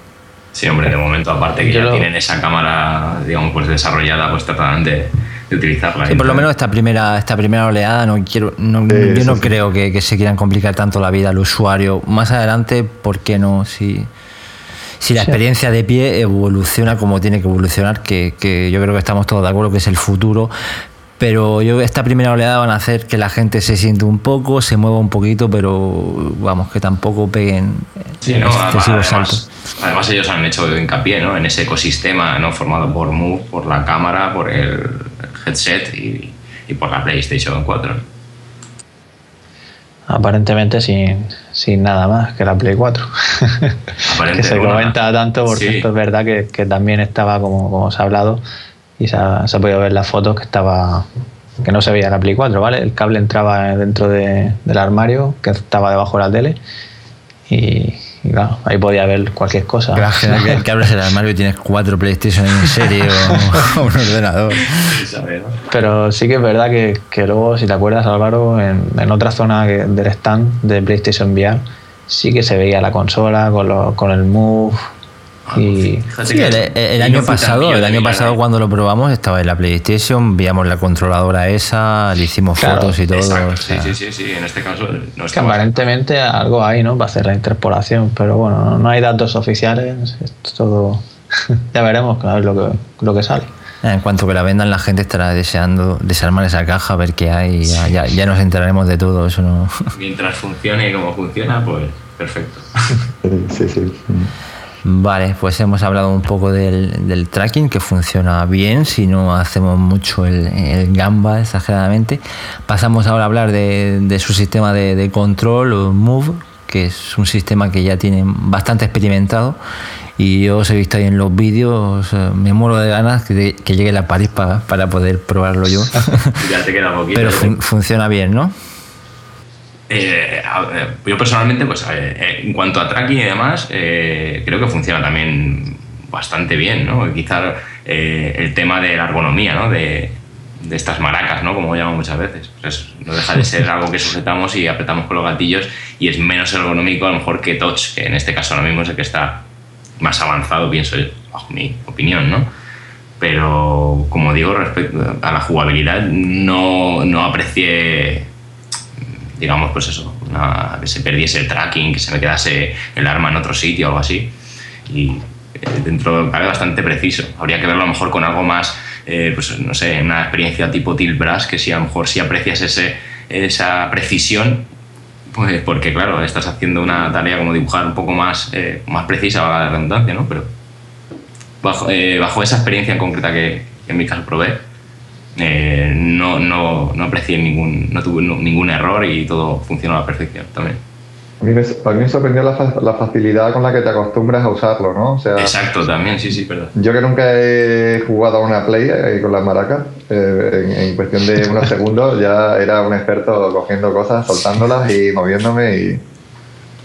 Sí, hombre, de momento, aparte que ya tienen esa cámara, digamos, pues desarrollada, pues tratarán de, utilizarla. Sí, por lo menos esta primera, esta primera oleada, no quiero, no, yo no creo que, se quieran complicar tanto la vida al usuario. Más adelante, ¿por qué no? Si, si la experiencia de pie evoluciona como tiene que evolucionar, que, que yo creo que estamos todos de acuerdo que es el futuro, pero yo esta primera oleada van a hacer que la gente se siente un poco, se mueva un poquito, pero vamos, que tampoco peguen sí, no, además, además, ellos han hecho hincapié ¿no? en ese ecosistema ¿no? formado por Move, por la cámara, por el headset y, y por la PlayStation 4. Aparentemente sin, sin, nada más que la Play 4. [laughs] que se comenta tanto, por cierto, es verdad que, que, también estaba, como, como se ha hablado, y se ha, se ha podido ver las fotos que estaba que no se veía la Play 4, ¿vale? El cable entraba dentro de, del armario que estaba debajo de la tele y, claro, ahí podía ver cualquier cosa. que, que abres el armario y tienes cuatro PlayStation en serie o, un ordenador. Pero sí que es verdad que, que luego, si te acuerdas, Álvaro, en, en otra zona del stand de PlayStation VR sí que se veía la consola con, con el Move y sí, el, año pasado, el año pasado cuando lo probamos estaba en la PlayStation, veíamos la controladora esa, le hicimos fotos y todo. sí, sí, sí, sí, en este caso no que aparentemente algo hay, ¿no? Para hacer la interpolación, pero bueno, no hay datos oficiales, es todo. [laughs] ya veremos a ver lo que, lo que sale. En cuanto que la vendan, la gente estará deseando desarmar esa caja, ver qué hay, ya, ya, ya nos enteraremos de todo. Eso no. Mientras funcione como funciona, pues perfecto. [laughs] sí, sí. Vale, pues hemos hablado un poco del, tracking que funciona bien si no hacemos mucho el, gamba exageradamente. Pasamos ahora a hablar de, su sistema de, control Move, que es un sistema que ya tiene bastante experimentado y yo os he visto ahí en los vídeos, me muero de ganas que, llegue la París para poder probarlo yo. [laughs] ya te queda poquito. Pero ¿eh? funciona bien, ¿no? Eh, yo personalmente, pues eh, en cuanto a tracking y demás, eh, creo que funciona también bastante bien, ¿no? Quizá el tema de la ergonomía, ¿no? De, estas maracas, ¿no? Como llaman muchas veces. No deja de ser algo que sujetamos y apretamos con los gatillos y es menos ergonómico a lo mejor que touch, que en este caso ahora mismo es el que está más avanzado, pienso yo, bajo mi opinión, ¿no? Pero como digo, respecto a la jugabilidad, no, no aprecié digamos, pues eso, que se perdiese el tracking, que se me quedase el arma en otro sitio o algo así. Y eh, dentro cabe bastante preciso. Habría que verlo a lo mejor con algo más, eh, pues no sé, una experiencia tipo Tilt Brass, que si a lo mejor si aprecias ese, esa precisión, pues porque claro, estás haciendo una tarea como dibujar un poco más, eh, más precisa, a la redundancia, ¿no? Pero bajo, bajo esa experiencia en concreta que, que en mi caso probé, eh, no, no, no aprecié ningún, no tuve ningún error y todo funcionó a la perfección también. A mí me, sorprendió la, facilidad con la que te acostumbras a usarlo, ¿no? sea, Exacto, también, sí, sí, perdón. Yo que nunca he jugado a una Play eh, con las maracas, eh, en, cuestión de unos segundos ya era un experto cogiendo cosas, soltándolas y moviéndome y...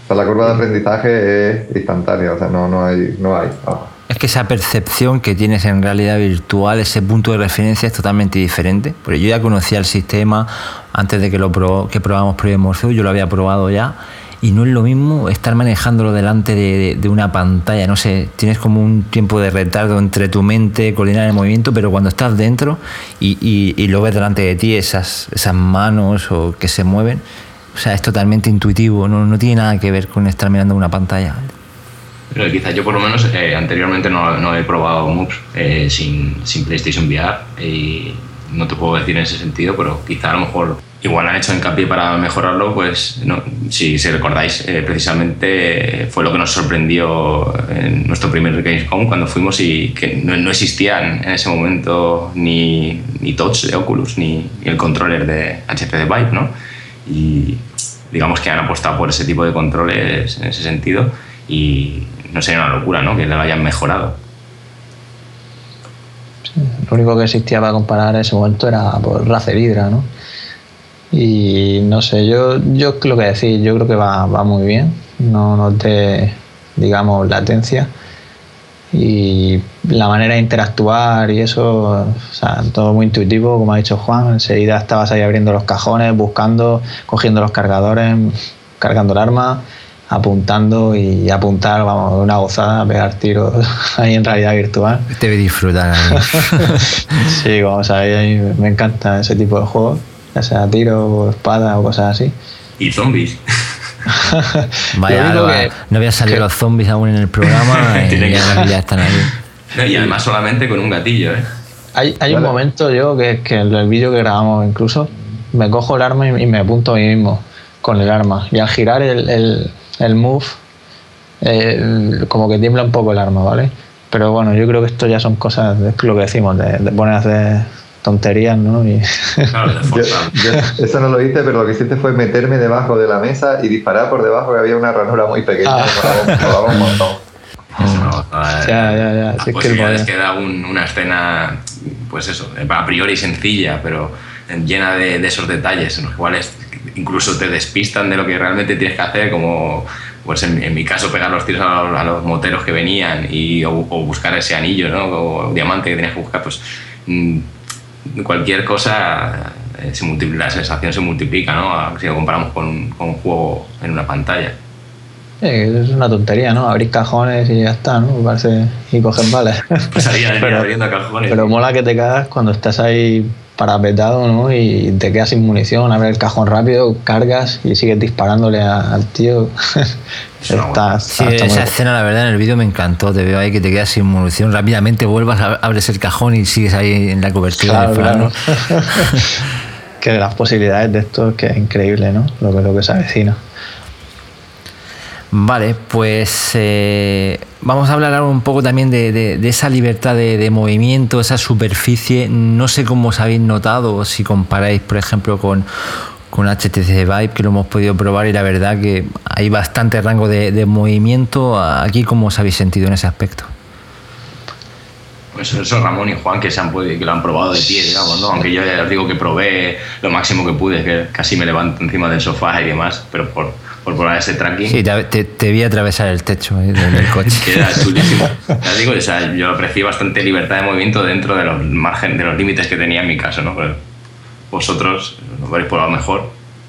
la curva de aprendizaje es instantánea, o sea, no, no hay... No hay es que esa percepción que tienes en realidad virtual, ese punto de referencia es totalmente diferente. Porque yo ya conocía el sistema antes de que lo que probamos Project yo lo había probado ya. Y no es lo mismo estar manejándolo delante de, una pantalla, no sé, tienes como un tiempo de retardo entre tu mente, coordinar el movimiento, pero cuando estás dentro y, lo ves delante de ti, esas, esas manos o que se mueven, o sea, es totalmente intuitivo, no, no tiene nada que ver con estar mirando una pantalla. Pero quizás yo por lo menos eh, anteriormente no, no, he probado moves eh, sin, sin, PlayStation VR y no te puedo decir en ese sentido, pero quizá a lo mejor igual han hecho hincapié para mejorarlo, pues no, si, si recordáis, eh, precisamente fue lo que nos sorprendió en nuestro primer Gamescom cuando fuimos y que no, no existían en ese momento ni, ni touch de Oculus ni, ni el controller de HTC Vive, ¿no? Y digamos que han apostado por ese tipo de controles en ese sentido y no sería una locura, ¿no? Que lo hayan mejorado. Lo único que existía para comparar en ese momento era por Racer Hydra, ¿no? Y no sé, yo, yo lo que decir, yo creo que va, va muy bien, no noté, digamos, latencia. Y la manera de interactuar y eso, o sea, todo muy intuitivo, como ha dicho Juan, enseguida estabas ahí abriendo los cajones, buscando, cogiendo los cargadores, cargando el arma, apuntando y apuntar, vamos, una gozada, pegar tiros [laughs] ahí en realidad virtual. Debe disfrutar. [laughs] sí, como sabéis, me encanta ese tipo de juegos ya sea tiro o espada o cosas así. Y zombies. [laughs] Vaya, no, no había salido los zombies aún en el programa y ya, están ahí. y además solamente con un gatillo, ¿eh? Hay, hay un momento yo que, que en el vídeo que grabamos incluso me cojo el arma y, me apunto a mí mismo con el arma. Y al girar el, el, el move, eh, como que tiembla un poco el arma, ¿vale? Pero bueno, yo creo que esto ya son cosas, es lo que decimos, de, de poner a hacer tonterías, ¿no? Y... [laughs] eso no lo hice, pero lo que hiciste fue meterme debajo de la mesa y disparar por debajo que había una ranura muy pequeña. Ah. un montón. ya, ya, ya. Es que, que da una escena, pues eso, a priori sencilla, pero llena de, esos detalles en los cuales incluso te despistan de lo que realmente tienes que hacer, como pues en, mi caso pegar los tiros a los, moteros que venían y, o, buscar ese anillo, ¿no? O diamante que tenías que buscar, pues mm, cualquier cosa, eh, se la sensación se multiplica, ¿no? Si lo comparamos con, un juego en una pantalla. es una tontería, ¿no? Abrir cajones y ya está, ¿no? Parece, y coger balas. Pues [laughs] pero, abriendo cajones. Pero mola que te cagas cuando estás ahí parapetado, ¿no? Y te quedas sin munición, abres el cajón rápido, cargas y sigues disparándole al tío. [laughs] Está, sí, esa escena, la verdad, en el vídeo me encantó. Te veo ahí que te quedas sin munición. Rápidamente vuelvas, abres el cajón y sigues ahí en la cobertura del plano. [laughs] que las posibilidades de esto es que es increíble, ¿no? Lo que, lo que se avecina. Vale, pues eh, vamos a hablar ahora un poco también de, esa libertad de, movimiento, esa superficie. No sé cómo os habéis notado, si comparáis, por ejemplo, con, con HTC Vive, que lo hemos podido probar y la verdad que hay bastante rango de, movimiento. Aquí, ¿cómo os habéis sentido en ese aspecto? Pues eso Ramón y Juan que, se han que lo han probado de pie, digamos, ¿no? Aunque yo ya os digo que probé lo máximo que pude, que casi me levanto encima del sofá y demás, pero por, por probar ese tracking. Sí, te, vi atravesar el techo del, coche. [laughs] Era chulísimo. [laughs] Ya digo, o sea, yo aprecié bastante libertad de movimiento dentro de los margen, de los límites que tenía en mi caso, ¿no? vosotros lo veréis por lo mejor.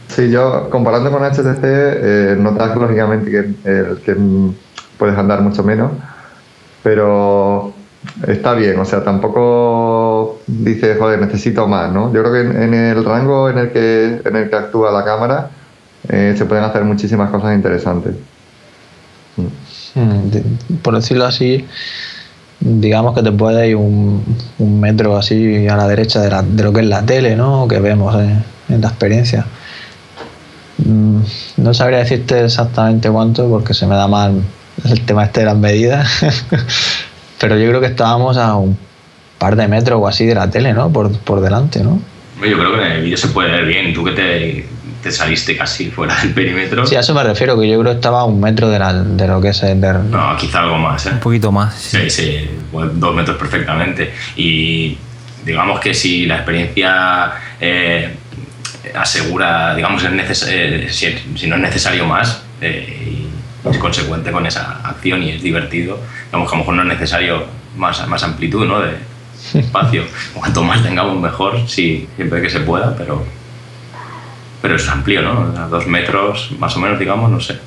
Sí, yo comparando con HTC, eh, notas lógicamente que, que puedes andar mucho menos, pero está bien, o sea, tampoco dices, joder, necesito más, ¿no? Yo creo que en, el rango en el que, en el que actúa la cámara eh, se pueden hacer muchísimas cosas interesantes. Hmm, por decirlo así, digamos que te puede ir un, metro así a la derecha de, lo que es la tele, ¿no? Que vemos en, la experiencia. Mm, no sabría decirte exactamente cuánto porque se me da mal el tema este de las medidas, [laughs] pero yo creo que estábamos a un par de metros o así de la tele, ¿no? Por, por delante, ¿no? Yo creo que en el vídeo se puede ver bien. Tú que te te saliste casi fuera del perímetro. Sí, a eso me refiero, que yo creo que estaba a un metro de, de lo que es el... No, quizá algo más, ¿eh? Un poquito más. Sí, sí, dos metros perfectamente. Y digamos que si la experiencia eh, asegura, digamos, es eh, si, no es necesario más eh, y es consecuente con esa acción y es divertido, digamos que a lo mejor no es necesario más, más amplitud ¿no? de [laughs] espacio. Cuanto más tengamos mejor, sí, siempre que se pueda, pero pero es amplio, ¿no? A dos metros, más o menos, digamos, no sé.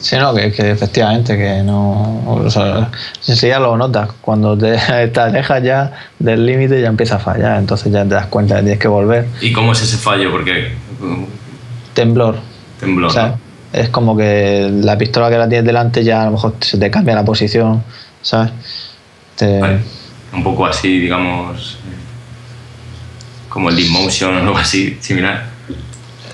Sí, no, que, efectivamente, que no. O sea, ya lo notas. Cuando te, [laughs] te alejas ya del límite, ya empieza a fallar. Entonces ya te das cuenta que tienes que volver. ¿Y cómo es ese fallo? Porque. Temblor. Temblor. O sea, es como que la pistola que la tienes delante ya a lo mejor se te cambia la posición, ¿sabes? Un poco así, digamos. Como el Leap Motion o algo así, similar.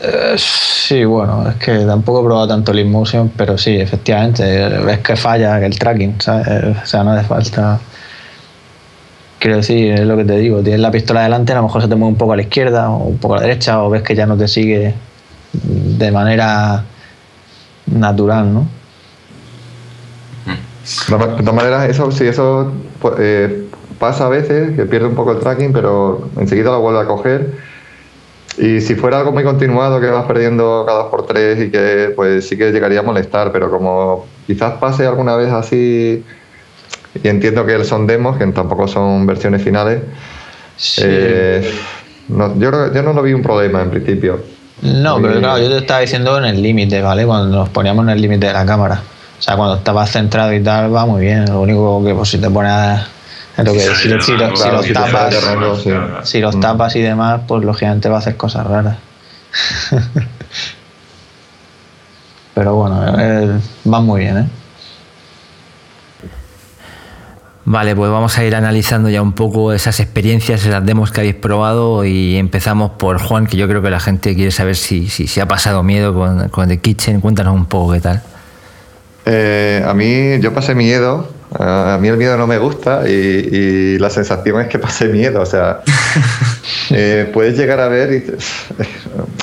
Eh, sí, bueno, es que tampoco he probado tanto el Motion, pero sí, efectivamente, ves que falla el tracking, ¿sabes? O sea, no hace falta. Quiero decir, es lo que te digo, tienes la pistola delante, a lo mejor se te mueve un poco a la izquierda o un poco a la derecha, o ves que ya no te sigue de manera natural, ¿no? De todas maneras, eso, sí, eso pues, eh, pasa a veces que pierde un poco el tracking, pero enseguida lo vuelve a coger. Y si fuera algo muy continuado que vas perdiendo cada por tres y que pues sí que llegaría a molestar, pero como quizás pase alguna vez así, y entiendo que son demos, que tampoco son versiones finales, eh, no, yo, yo no lo vi un problema en principio. No, pero claro, yo te estaba diciendo en el límite, ¿vale? Cuando nos poníamos en el límite de la cámara. O sea, cuando estabas centrado y tal, va muy bien. Lo único que pues, si te pones a si, los tapas, si los tapas y demás, pues lógicamente va a hacer cosas raras. [laughs] Pero bueno, eh, va muy bien, ¿eh? Vale, pues vamos a ir analizando ya un poco esas experiencias, esas demos que habéis probado y empezamos por Juan, que yo creo que la gente quiere saber si, si, ha pasado miedo con, con, The Kitchen. Cuéntanos un poco qué tal. Eh, a mí, yo pasé miedo a mí el miedo no me gusta y, la sensación es que pasé miedo. O sea, [laughs] eh, puedes llegar a ver y.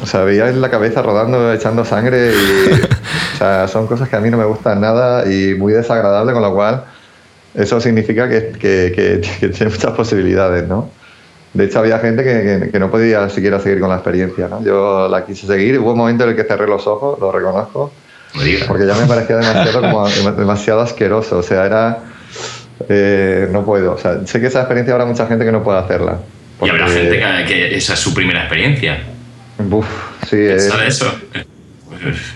O sea, veías la cabeza rodando, echando sangre y. O sea, son cosas que a mí no me gustan nada y muy desagradable, con lo cual eso significa que, que, tiene muchas posibilidades, ¿no? De hecho, había gente que, no podía siquiera seguir con la experiencia, ¿no? Yo la quise seguir, hubo un momento en el que cerré los ojos, lo reconozco, porque ya me parecía demasiado, como, [laughs] demasiado asqueroso. O sea, era. Eh, no puedo. O sea, sé que esa experiencia habrá mucha gente que no puede hacerla. Y habrá gente que, esa es su primera experiencia. Uf, sí. eso? [laughs]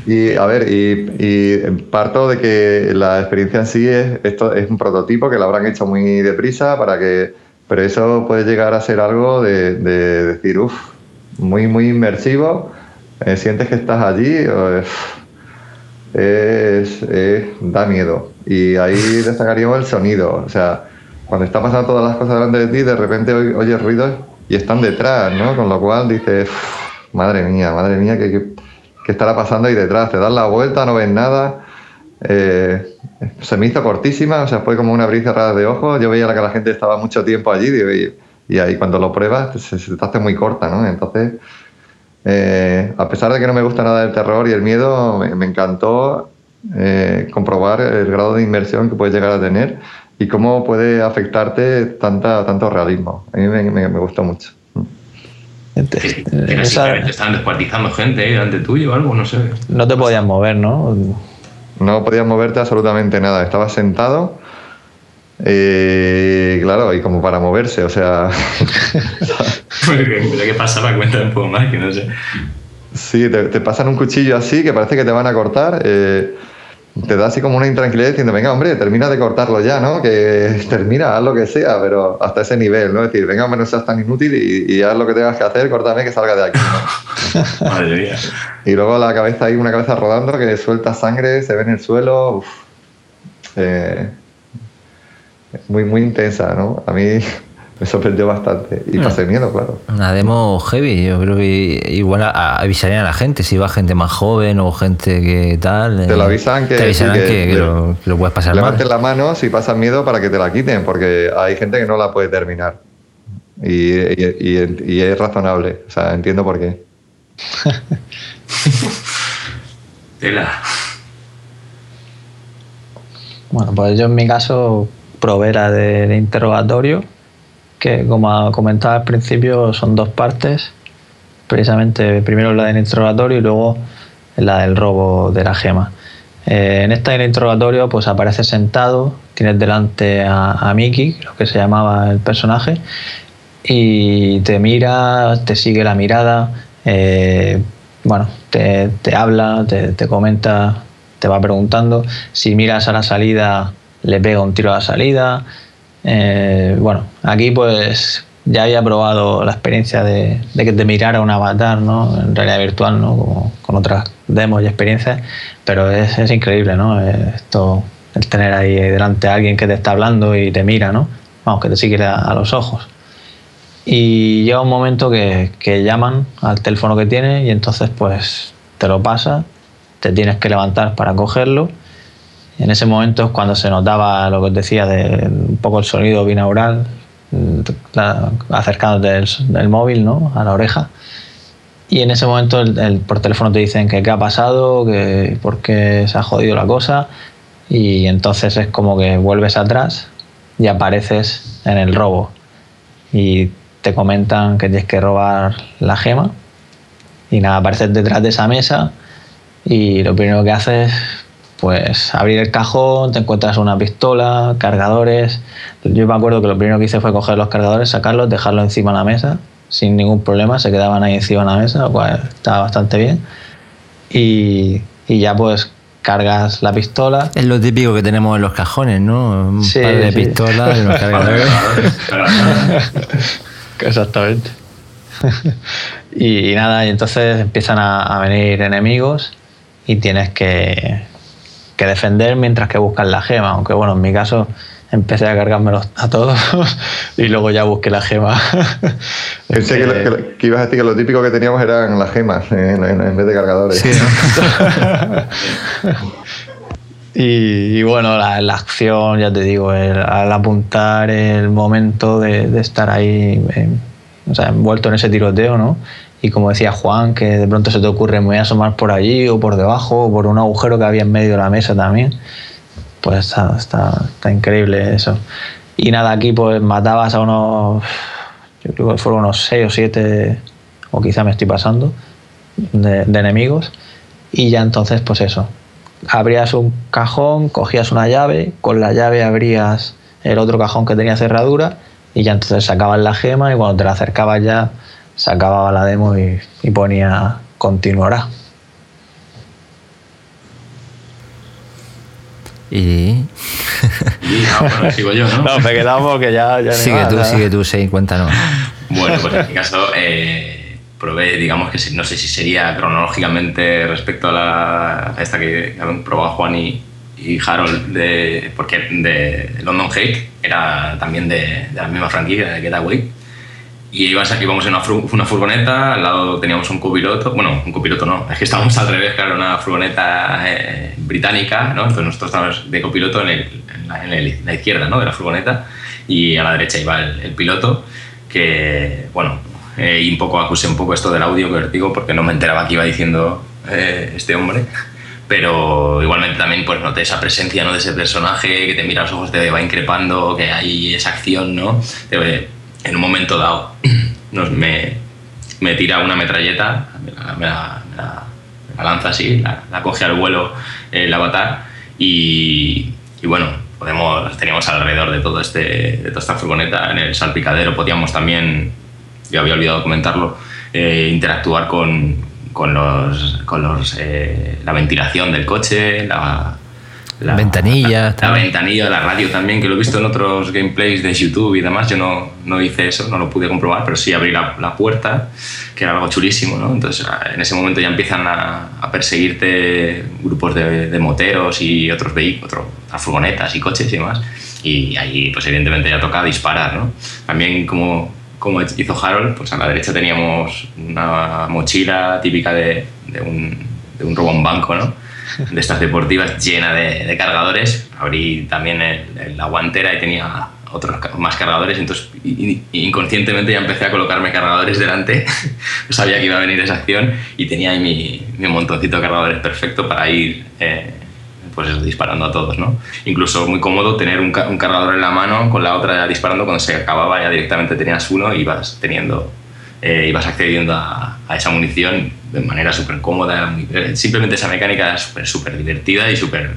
Y a ver, y, parto de que la experiencia en sí es, esto es un prototipo que lo habrán hecho muy deprisa para que. Pero eso puede llegar a ser algo de, decir, uff, muy, muy inmersivo. Eh, sientes que estás allí es, da miedo. Y ahí [laughs] destacaríamos el sonido. O sea, cuando está pasando todas las cosas delante de ti, de repente oyes ruidos y están detrás, ¿no? Con lo cual dices, madre mía, madre mía, ¿qué, estará pasando ahí detrás? Te das la vuelta, no ves nada. Eh, se me hizo cortísima, o sea, fue como una abrir cerrada de ojos. Yo veía que la gente estaba mucho tiempo allí y, ahí cuando lo pruebas se, se, te hace muy corta, ¿no? Entonces, eh, a pesar de que no me gusta nada el terror y el miedo, me, encantó eh, comprobar el grado de inmersión que puedes llegar a tener y cómo puede afectarte tanta, tanto realismo. A mí me, gustó mucho. estaban descuartizando gente delante tuyo o algo, no sé. No te podías mover, ¿no? No podías moverte absolutamente nada. Estabas sentado y claro, y como para moverse, o sea. [laughs] ¿Qué pasaba? Cuéntame un poco más, que no sé. Sí, te, pasan un cuchillo así que parece que te van a cortar. Eh, te da así como una intranquilidad diciendo, venga, hombre, termina de cortarlo ya, ¿no? Que termina, haz lo que sea, pero hasta ese nivel, ¿no? Es decir, venga, hombre, no seas tan inútil y, haz lo que tengas que hacer, córtame que salga de aquí, ¿no? [laughs] Madre mía. Y luego la cabeza ahí, una cabeza rodando que suelta sangre, se ve en el suelo. Uf. Eh, muy, muy intensa, ¿no? A mí [laughs] me sorprendió bastante y pasé miedo, claro. Una demo heavy, yo creo que igual avisarían a la gente, si va gente más joven o gente que tal. Te lo avisan que, te avisarán que, lo, puedes pasar levanten la mano si pasas miedo para que te la quiten, porque hay gente que no la puede terminar. Y, y es razonable, o sea, entiendo por qué. [laughs] Tela. Bueno, pues yo en mi caso provera de, interrogatorio, que como comentaba al principio son dos partes, precisamente primero la del interrogatorio y luego la del robo de la gema. Eh, en esta del interrogatorio pues aparece sentado, tienes delante a, Mickey, creo que se llamaba el personaje, y te mira, te sigue la mirada, eh, bueno, te, habla, te, comenta, te va preguntando. Si miras a la salida, le pega un tiro a la salida. Eh, bueno, aquí pues ya había probado la experiencia de, que te mirara un avatar, ¿no? En realidad virtual, ¿no? Como, con otras demos y experiencias, pero es, es increíble, ¿no? Eh, esto, el tener ahí delante a alguien que te está hablando y te mira, ¿no? Vamos, que te sigue a, los ojos. Y llega un momento que, que, llaman al teléfono que tiene y entonces pues te lo pasa, te tienes que levantar para cogerlo en ese momento es cuando se notaba lo que os decía de un poco el sonido binaural acercándote del, del móvil ¿no? a la oreja. Y en ese momento el, por teléfono te dicen que qué ha pasado, que por qué se ha jodido la cosa. Y entonces es como que vuelves atrás y apareces en el robo. Y te comentan que tienes que robar la gema. Y nada, apareces detrás de esa mesa y lo primero que haces pues abrir el cajón, te encuentras una pistola, cargadores. Yo me acuerdo que lo primero que hice fue coger los cargadores, sacarlos, dejarlos encima de la mesa, sin ningún problema, se quedaban ahí encima de la mesa, lo cual estaba bastante bien. Y, y ya pues cargas la pistola. Es lo típico que tenemos en los cajones, ¿no? Un Sí, par de sí. pistolas en los [laughs] cargadores. [laughs] Exactamente. [laughs] y, y nada, y entonces empiezan a, a venir enemigos y tienes que, que defender mientras que buscas la gema. Aunque bueno, en mi caso empecé a cargármelos a todos [laughs] y luego ya busqué la gema. [laughs] Pensé que, lo- Eh, que lo- que ibas a decir que lo típico que teníamos eran las gemas en, en- en vez de cargadores. Sí, ¿no? [laughs] Y, y bueno, la, la acción, ya te digo, el- al apuntar el momento de, de estar ahí, eh, o sea, envuelto en ese tiroteo, ¿no? Y como decía Juan, que de pronto se te ocurre, me voy a asomar por allí o por debajo o por un agujero que había en medio de la mesa también. Pues está, está, increíble eso. Y nada, aquí pues matabas a unos, yo creo que fueron unos 6 o 7, o quizá me estoy pasando, de, de enemigos. Y ya entonces, pues eso, abrías un cajón, cogías una llave, con la llave abrías el otro cajón que tenía cerradura y ya entonces sacabas la gema y cuando te la acercabas ya se acababa la demo y, y ponía continuará. Y Y ahora [laughs] sigo yo, ¿no? No, me quedamos porque ya, sigue tú, ya. sigue tú, sí, cuéntanos. Bueno, pues en mi caso eh, probé, digamos que si- no sé si sería cronológicamente respecto a, la, a esta que habían probado Juan y, y Harold, de, porque de London Hate era también de, de la misma franquicia, de Getaway. Y ibas, íbamos en una, una furgoneta, al lado teníamos un copiloto, bueno, un copiloto no, es que estábamos al revés, claro, una furgoneta eh, británica, ¿no? Entonces nosotros estábamos de copiloto en, el- en la, en el- la izquierda, ¿no? De la furgoneta y a la derecha iba el, el piloto, que, bueno, eh, y un poco acusé un poco esto del audio que os digo porque no me enteraba qué iba diciendo eh, este hombre. Pero igualmente también pues noté esa presencia ¿no? de ese personaje que te mira a los ojos, te va increpando, que hay esa acción, ¿no? En un momento dado nos, me, me tira una metralleta, me la, lanza así, la, coge al vuelo el avatar y, bueno, podemos, teníamos alrededor de, todo este, de toda esta furgoneta en el salpicadero, podíamos también, yo había olvidado comentarlo, eh, interactuar con los, eh, la ventilación del coche, la, la- Ventanillas, la, la ventanilla, la radio también, que lo he visto en otros gameplays de YouTube y demás. Yo no, no hice eso, no lo pude comprobar, pero sí abrí la, la puerta, que era algo chulísimo, ¿no? Entonces, en ese momento ya empiezan a, a perseguirte grupos de, de moteros y otros vehículos, otras furgonetas y coches y demás. Y ahí, pues evidentemente ya toca disparar, ¿no? También como, como hizo Harold, pues a la derecha teníamos una mochila típica de, de un, de un robo a un banco, ¿no? De estas deportivas llena de, cargadores. Abrí también la guantera y tenía otros más cargadores, entonces inconscientemente ya empecé a colocarme cargadores delante. [laughs] Sabía que iba a venir esa acción y tenía ahí mi, montoncito de cargadores perfecto para ir eh, pues disparando a todos. ¿no? Incluso muy cómodo tener un cargador en la mano con la otra ya disparando, cuando se acababa ya directamente tenías uno y ibas teniendo eh, ibas accediendo a, esa munición de manera súper cómoda. muy- eh, simplemente esa mecánica súper súper divertida y súper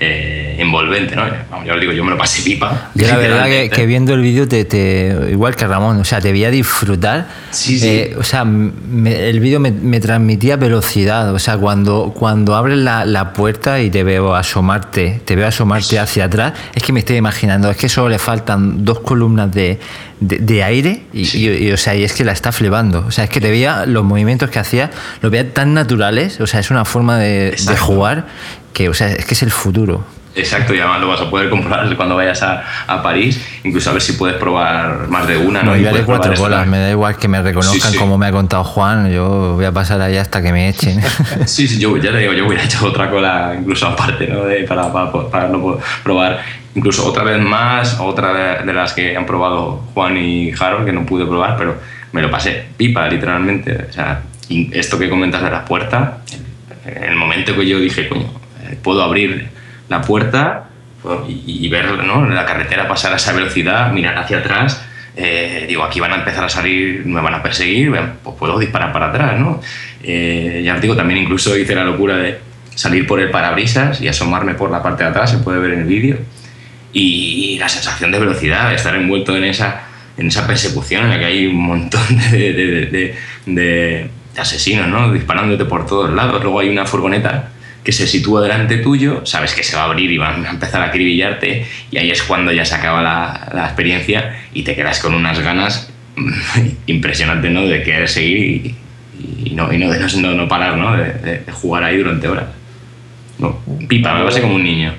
eh, envolvente. ¿no? Vamos, ya os digo, yo me lo pasé pipa. Yo la verdad que, viendo el vídeo, te, te- igual que Ramón, o sea, te veía disfrutar. Sí, sí. Eh, o sea, me- el vídeo me, me transmitía velocidad. O sea, cuando, cuando abres la, la puerta y te veo asomarte, te veo asomarte hacia atrás, es que me estoy imaginando, es que solo le faltan dos columnas de, de, de aire y, y- y, o sea, y es que la está flipando. O sea, es que te veía los movimientos que hacía, los veía tan naturales. O sea, es una forma de, de jugar que, o sea, es que es el futuro. Exacto, y además lo vas a poder comprobar [laughs] cuando vayas a, a París, incluso a ver si puedes probar más de una. ¿no? No, yo haré cuatro bolas, me da igual que me reconozcan Sí, sí. como me ha contado Juan, yo voy a pasar ahí hasta que me echen. [laughs] Sí, sí, yo ya te digo, yo hubiera hecho otra cola incluso aparte, ¿no? De- para, para, para no probar incluso otra vez más, otra de, las que han probado Juan y Harold, que no pude probar, pero me lo pasé pipa, literalmente. O sea, esto que comentas de la puerta, en el momento que yo dije, coño, eh, puedo abrir la puerta y, ver la carretera pasar a esa velocidad, mirar hacia atrás, eh, digo, aquí van a empezar a salir, me van a perseguir, pues puedo disparar para atrás, ¿no? Eh, ya os digo, también incluso hice la locura de salir por el parabrisas y asomarme por la parte de atrás, se puede ver en el vídeo, y, la sensación de velocidad, de estar envuelto en esa, en esa persecución en la que hay un montón de, de asesinos, ¿no? Disparándote por todos lados, luego hay una furgoneta que se sitúa delante tuyo, sabes que se va a abrir y va a empezar a acribillarte y ahí es cuando ya se acaba la, la experiencia y te quedas con unas ganas [laughs] impresionantes ¿no? de querer seguir y, no, y no, no, no, parar ¿no? De, de, jugar ahí durante horas. No, pipa, me pasé como un niño.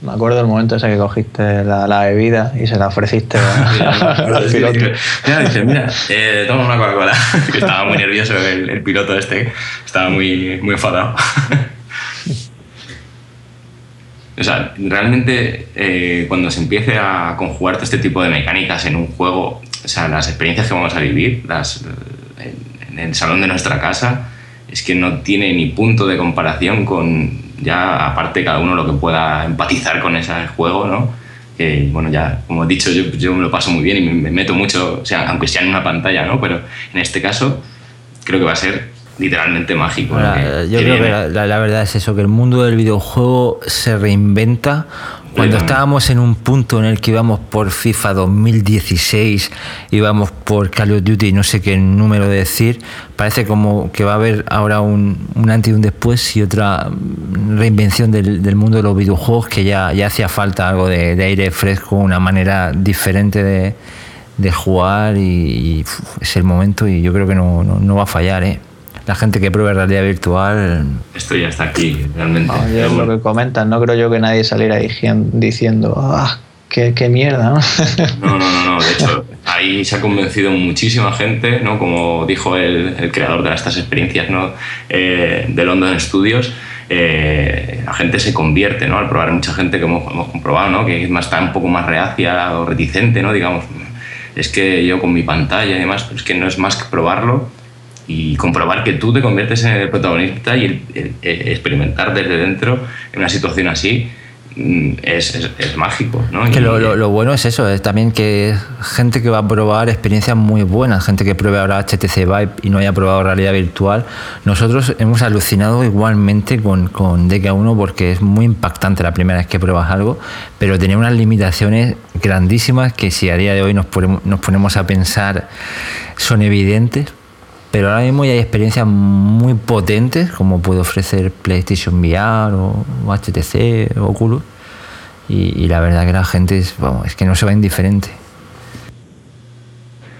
Me acuerdo del momento ese que cogiste la, la bebida y se la ofreciste [laughs] al piloto. Mira, dice, mira, eh, toma una Coca-Cola. [laughs] estaba muy nervioso el, el, piloto este, estaba muy, muy enfadado. O sea, realmente eh, cuando se empiece a conjugar todo este tipo de mecánicas en un juego, o sea, las experiencias que vamos a vivir las, en, el salón de nuestra casa, es que no tiene ni punto de comparación con ya aparte cada uno lo que pueda empatizar con ese juego, ¿no? Que, bueno, ya como he dicho, yo, yo me lo paso muy bien y me, meto mucho, o sea, aunque sea en una pantalla, ¿no? Pero en este caso creo que va a ser literalmente mágico. yo creo que la, verdad es eso, que el mundo del videojuego se reinventa. Cuando estábamos en un punto en el que íbamos por FIFA 2016, íbamos por Call of Duty, no sé qué número de decir, parece como que va a haber ahora un, un antes y un después y otra reinvención del, mundo de los videojuegos que ya, ya hacía falta algo de, aire fresco, una manera diferente de, de jugar y, es el momento y yo creo que no, no, no va a fallar. ¿eh? La gente que pruebe realidad virtual. Esto ya está aquí, realmente. es lo que comentan, no creo yo que nadie saliera diciendo, ah, qué, qué mierda, ¿no? [laughs] No, no, no, de hecho, [laughs] ahí se ha convencido muchísima gente, ¿no? Como dijo el, el creador de estas experiencias, ¿no? Eh, de London Studios. Eh, la gente se convierte, ¿no? Al probar, mucha gente que hemos, comprobado, ¿no? Que está un poco más reacia o reticente, ¿no? Digamos, es que yo con mi pantalla y demás, es que no es más que probarlo y comprobar que tú te conviertes en el protagonista y experimentar desde dentro en una situación así mm, es, es, mágico. ¿no? Que lo, lo, bueno es eso, es también que gente que va a probar experiencias muy buenas, gente que pruebe ahora HTC Vive y no haya probado realidad virtual. Nosotros hemos alucinado igualmente con, con DK1 porque es muy impactante la primera vez que pruebas algo, pero tiene unas limitaciones grandísimas que si a día de hoy nos ponemos, nos ponemos a pensar son evidentes, pero ahora mismo ya hay experiencias muy potentes, como puede ofrecer PlayStation VR o, HTC o Oculus. Y, la verdad que la gente es, que no se va indiferente.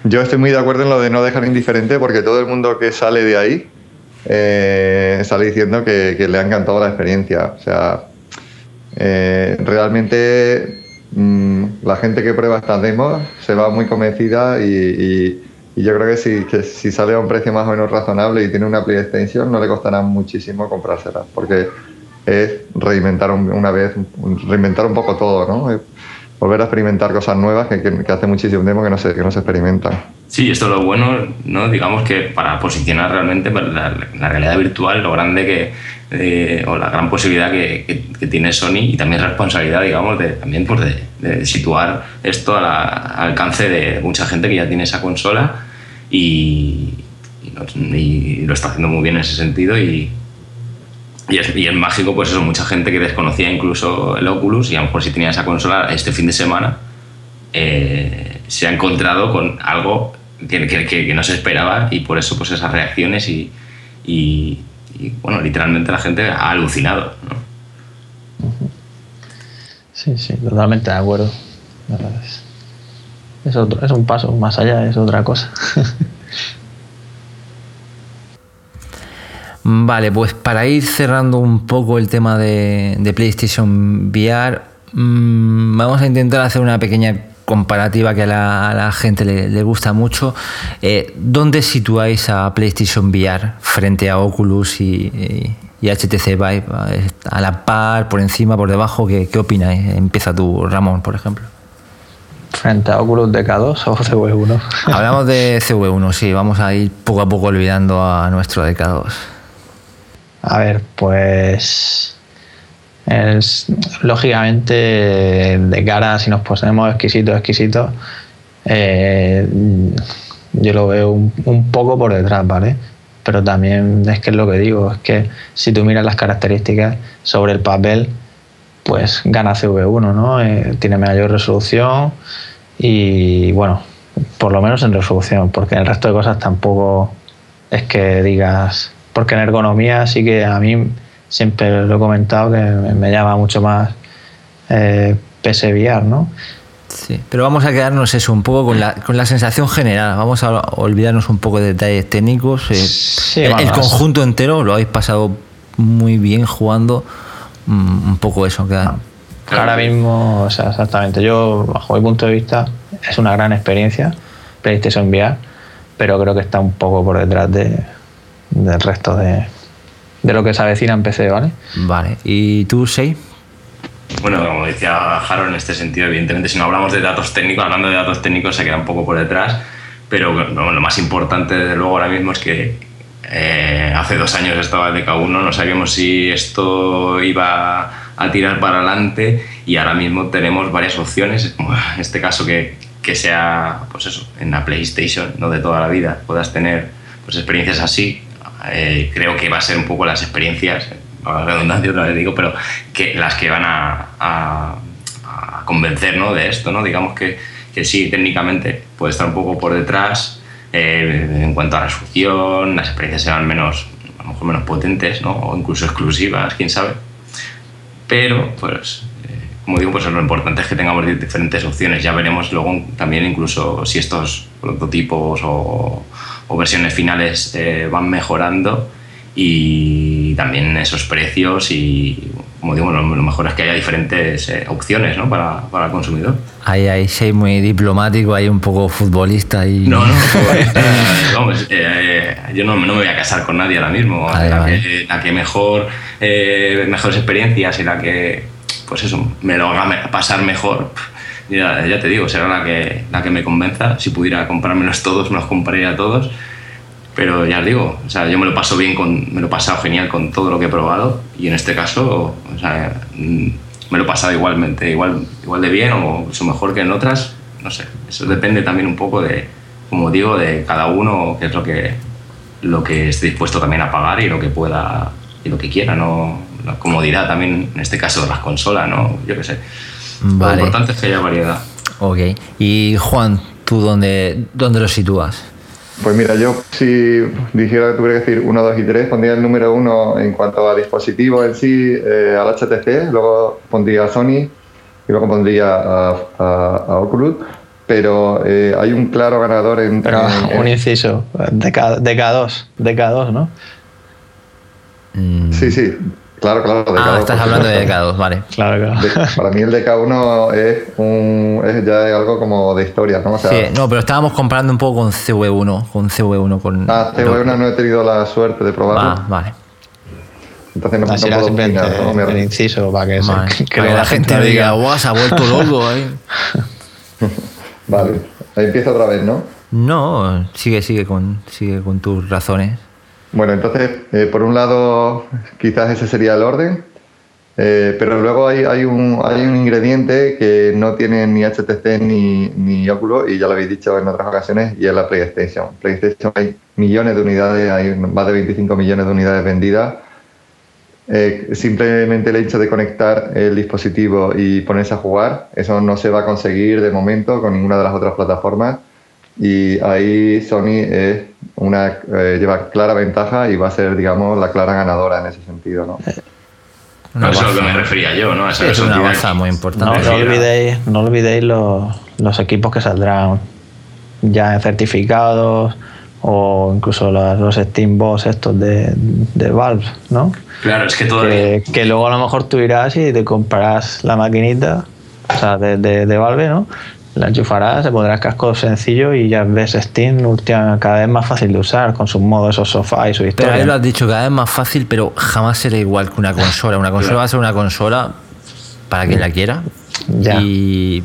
Yo estoy muy de acuerdo en lo de no dejar indiferente porque todo el mundo que sale de ahí eh, sale diciendo que, le ha encantado la experiencia. O sea, eh, realmente mm, la gente que prueba estas demos se va muy convencida y yo creo que si, si sale a un precio más o menos razonable y tiene una Play Extension, no le costará muchísimo comprársela, porque es reinventar una vez, reinventar un poco todo, ¿no? volver a experimentar cosas nuevas que, que, hace muchísimo tiempo que no se, que no se experimentan. Sí, esto es lo bueno, ¿no? digamos que para posicionar realmente pues, la, realidad virtual, lo grande que, eh, o la gran posibilidad que, que, tiene Sony y también responsabilidad, digamos, de, también pues de, situar esto al alcance de mucha gente que ya tiene esa consola y, lo está haciendo muy bien en ese sentido y, y es, mágico, pues eso, mucha gente que desconocía incluso el Oculus y a lo mejor si tenía esa consola este fin de semana eh, se ha encontrado con algo que, que, no se esperaba y por eso pues esas reacciones y, y, bueno, literalmente la gente ha alucinado. Sí, sí, totalmente de acuerdo. Es, otro, es un paso más allá, es otra cosa. [laughs] Vale, pues para ir cerrando un poco el tema de, PlayStation VR, mm, vamos a intentar hacer una pequeña comparativa que a la, gente le, gusta mucho. Eh, ¿Dónde situáis a PlayStation VR frente a Oculus y, HTC Vive? ¿A la par, por encima, por debajo? ¿Qué, qué opináis? Empieza tú, Ramón, por ejemplo. ¿Frente a Oculus DK2 o CV1? [laughs] Hablamos de CV1, sí. Vamos a ir poco a poco olvidando a nuestro DK2. A ver, pues Es, lógicamente, de cara, si nos ponemos exquisitos, exquisitos, eh, yo lo veo un, poco por detrás, ¿vale? Pero también es que es lo que digo, es que si tú miras las características sobre el papel, pues gana CV1, ¿no? Eh, tiene mayor resolución y, bueno, por lo menos en resolución, porque en el resto de cosas tampoco es que digas, porque en ergonomía sí que a mí siempre lo he comentado que me llama mucho más eh, PSVR, ¿no? Sí, pero vamos a quedarnos eso, un poco con la, con la sensación general. Vamos a olvidarnos un poco de detalles técnicos. Eh, el, conjunto entero lo habéis pasado muy bien jugando. Mm, un poco eso. Que... Ahora mismo, o sea, exactamente. Yo, bajo mi punto de vista, es una gran experiencia PlayStation VR, pero creo que está un poco por detrás de, del resto de, de lo que se avecina en PC, ¿vale? Vale. ¿Y tú, Sei? Bueno, como decía Jaro, en este sentido, evidentemente, si no hablamos de datos técnicos, hablando de datos técnicos se queda un poco por detrás, pero lo más importante, desde luego, ahora mismo es que eh, hace dos años estaba el DK1, no sabíamos si esto iba a tirar para adelante y ahora mismo tenemos varias opciones, como en este caso que, que sea, pues eso, en la PlayStation, no de toda la vida, puedas tener pues, experiencias así. Eh, creo que va a ser un poco las experiencias la redundancia otra vez digo, pero que las que van a, a, convencer ¿no? de esto, ¿no? Digamos que, que, sí, técnicamente puede estar un poco por detrás eh, en cuanto a resolución, las experiencias serán menos, a lo mejor menos potentes, ¿no? O incluso exclusivas, quién sabe. Pero, pues, eh, como digo, pues lo importante es que tengamos diferentes opciones. Ya veremos luego también incluso si estos prototipos o, o versiones finales eh, van mejorando y también esos precios y como digo, lo, mejor es que haya diferentes eh, opciones ¿no? para, para, el consumidor. Ahí hay sí, muy diplomático, hay un poco futbolista y... No, no, [laughs] vamos, eh, yo no, no, me voy a casar con nadie ahora mismo. la, Que, la, Que, mejor, eh, mejores experiencias y la que, pues eso, me lo haga pasar mejor, ya, ya te digo, será la que, la que me convenza. Si pudiera comprármelos todos, me los compraría todos pero ya os digo, o sea, yo me lo paso bien, con, me lo he pasado genial con todo lo que he probado y en este caso, o sea, mm, me lo he pasado igualmente, igual, igual de bien o incluso mejor que en otras, no sé, eso depende también un poco de, como digo, de cada uno, qué es lo que, lo que esté dispuesto también a pagar y lo que pueda y lo que quiera, ¿no? La comodidad también, en este caso de las consolas, ¿no? Yo qué sé. Lo importante es que haya variedad. Ok. Y Juan, ¿tú dónde, dónde lo sitúas? Pues mira, yo si dijera que tuviera que decir 1, 2 y 3, pondría el número 1 en cuanto a dispositivos en sí eh, al HTC, luego pondría a Sony y luego pondría a, Oculus. Pero eh, hay un claro ganador en. Pero un inciso, DK, DK2, DK2, ¿no? Sí, sí, Claro, claro. DK2, ah, estás hablando de DK2, vale. [laughs] Claro, claro. para mí el DK1 es, un, es ya algo como de historia, ¿no? sí, no, pero estábamos comparando un poco con CV1, con CV1 con... Ah, CV1 no he tenido la suerte de probarlo. Ah, vale. Entonces no, no puedo opinar, ¿no? el inciso para que, vale. [laughs] se, que la gente diga, guau, se ha vuelto loco [laughs] ahí. vale, ahí empieza otra vez, ¿no? No, sigue, sigue con, sigue con tus razones. Bueno, entonces, eh, por un lado, quizás ese sería el orden, eh, pero luego hay, hay, un, hay un ingrediente que no tiene ni HTC ni, ni Oculus, y ya lo habéis dicho en otras ocasiones, y es la PlayStation. PlayStation hay millones de unidades, hay más de 25 millones de unidades vendidas. Eh, simplemente el hecho de conectar el dispositivo y ponerse a jugar, eso no se va a conseguir de momento con ninguna de las otras plataformas y ahí Sony es una, eh, lleva clara ventaja y va a ser, digamos, la clara ganadora en ese sentido, ¿no? No, eso es lo que me refería yo, ¿no? es una baza muy importante. No, olvidéis, no olvidéis los, los, equipos que saldrán ya certificados o incluso los, los Steam Box estos de, de, Valve, ¿no? Claro, es que todavía... Que, que, luego a lo mejor tú irás y te comprarás la maquinita, o sea, de, de, de Valve, ¿no? La enchufarás, se pondrá el casco sencillo y ya ves Steam cada vez más fácil de usar con sus modos, esos sofás y su historia. Pero ahí lo has dicho, cada vez más fácil, pero jamás será igual que una consola. Una consola va a ser una consola para quien la quiera. Ya. Y...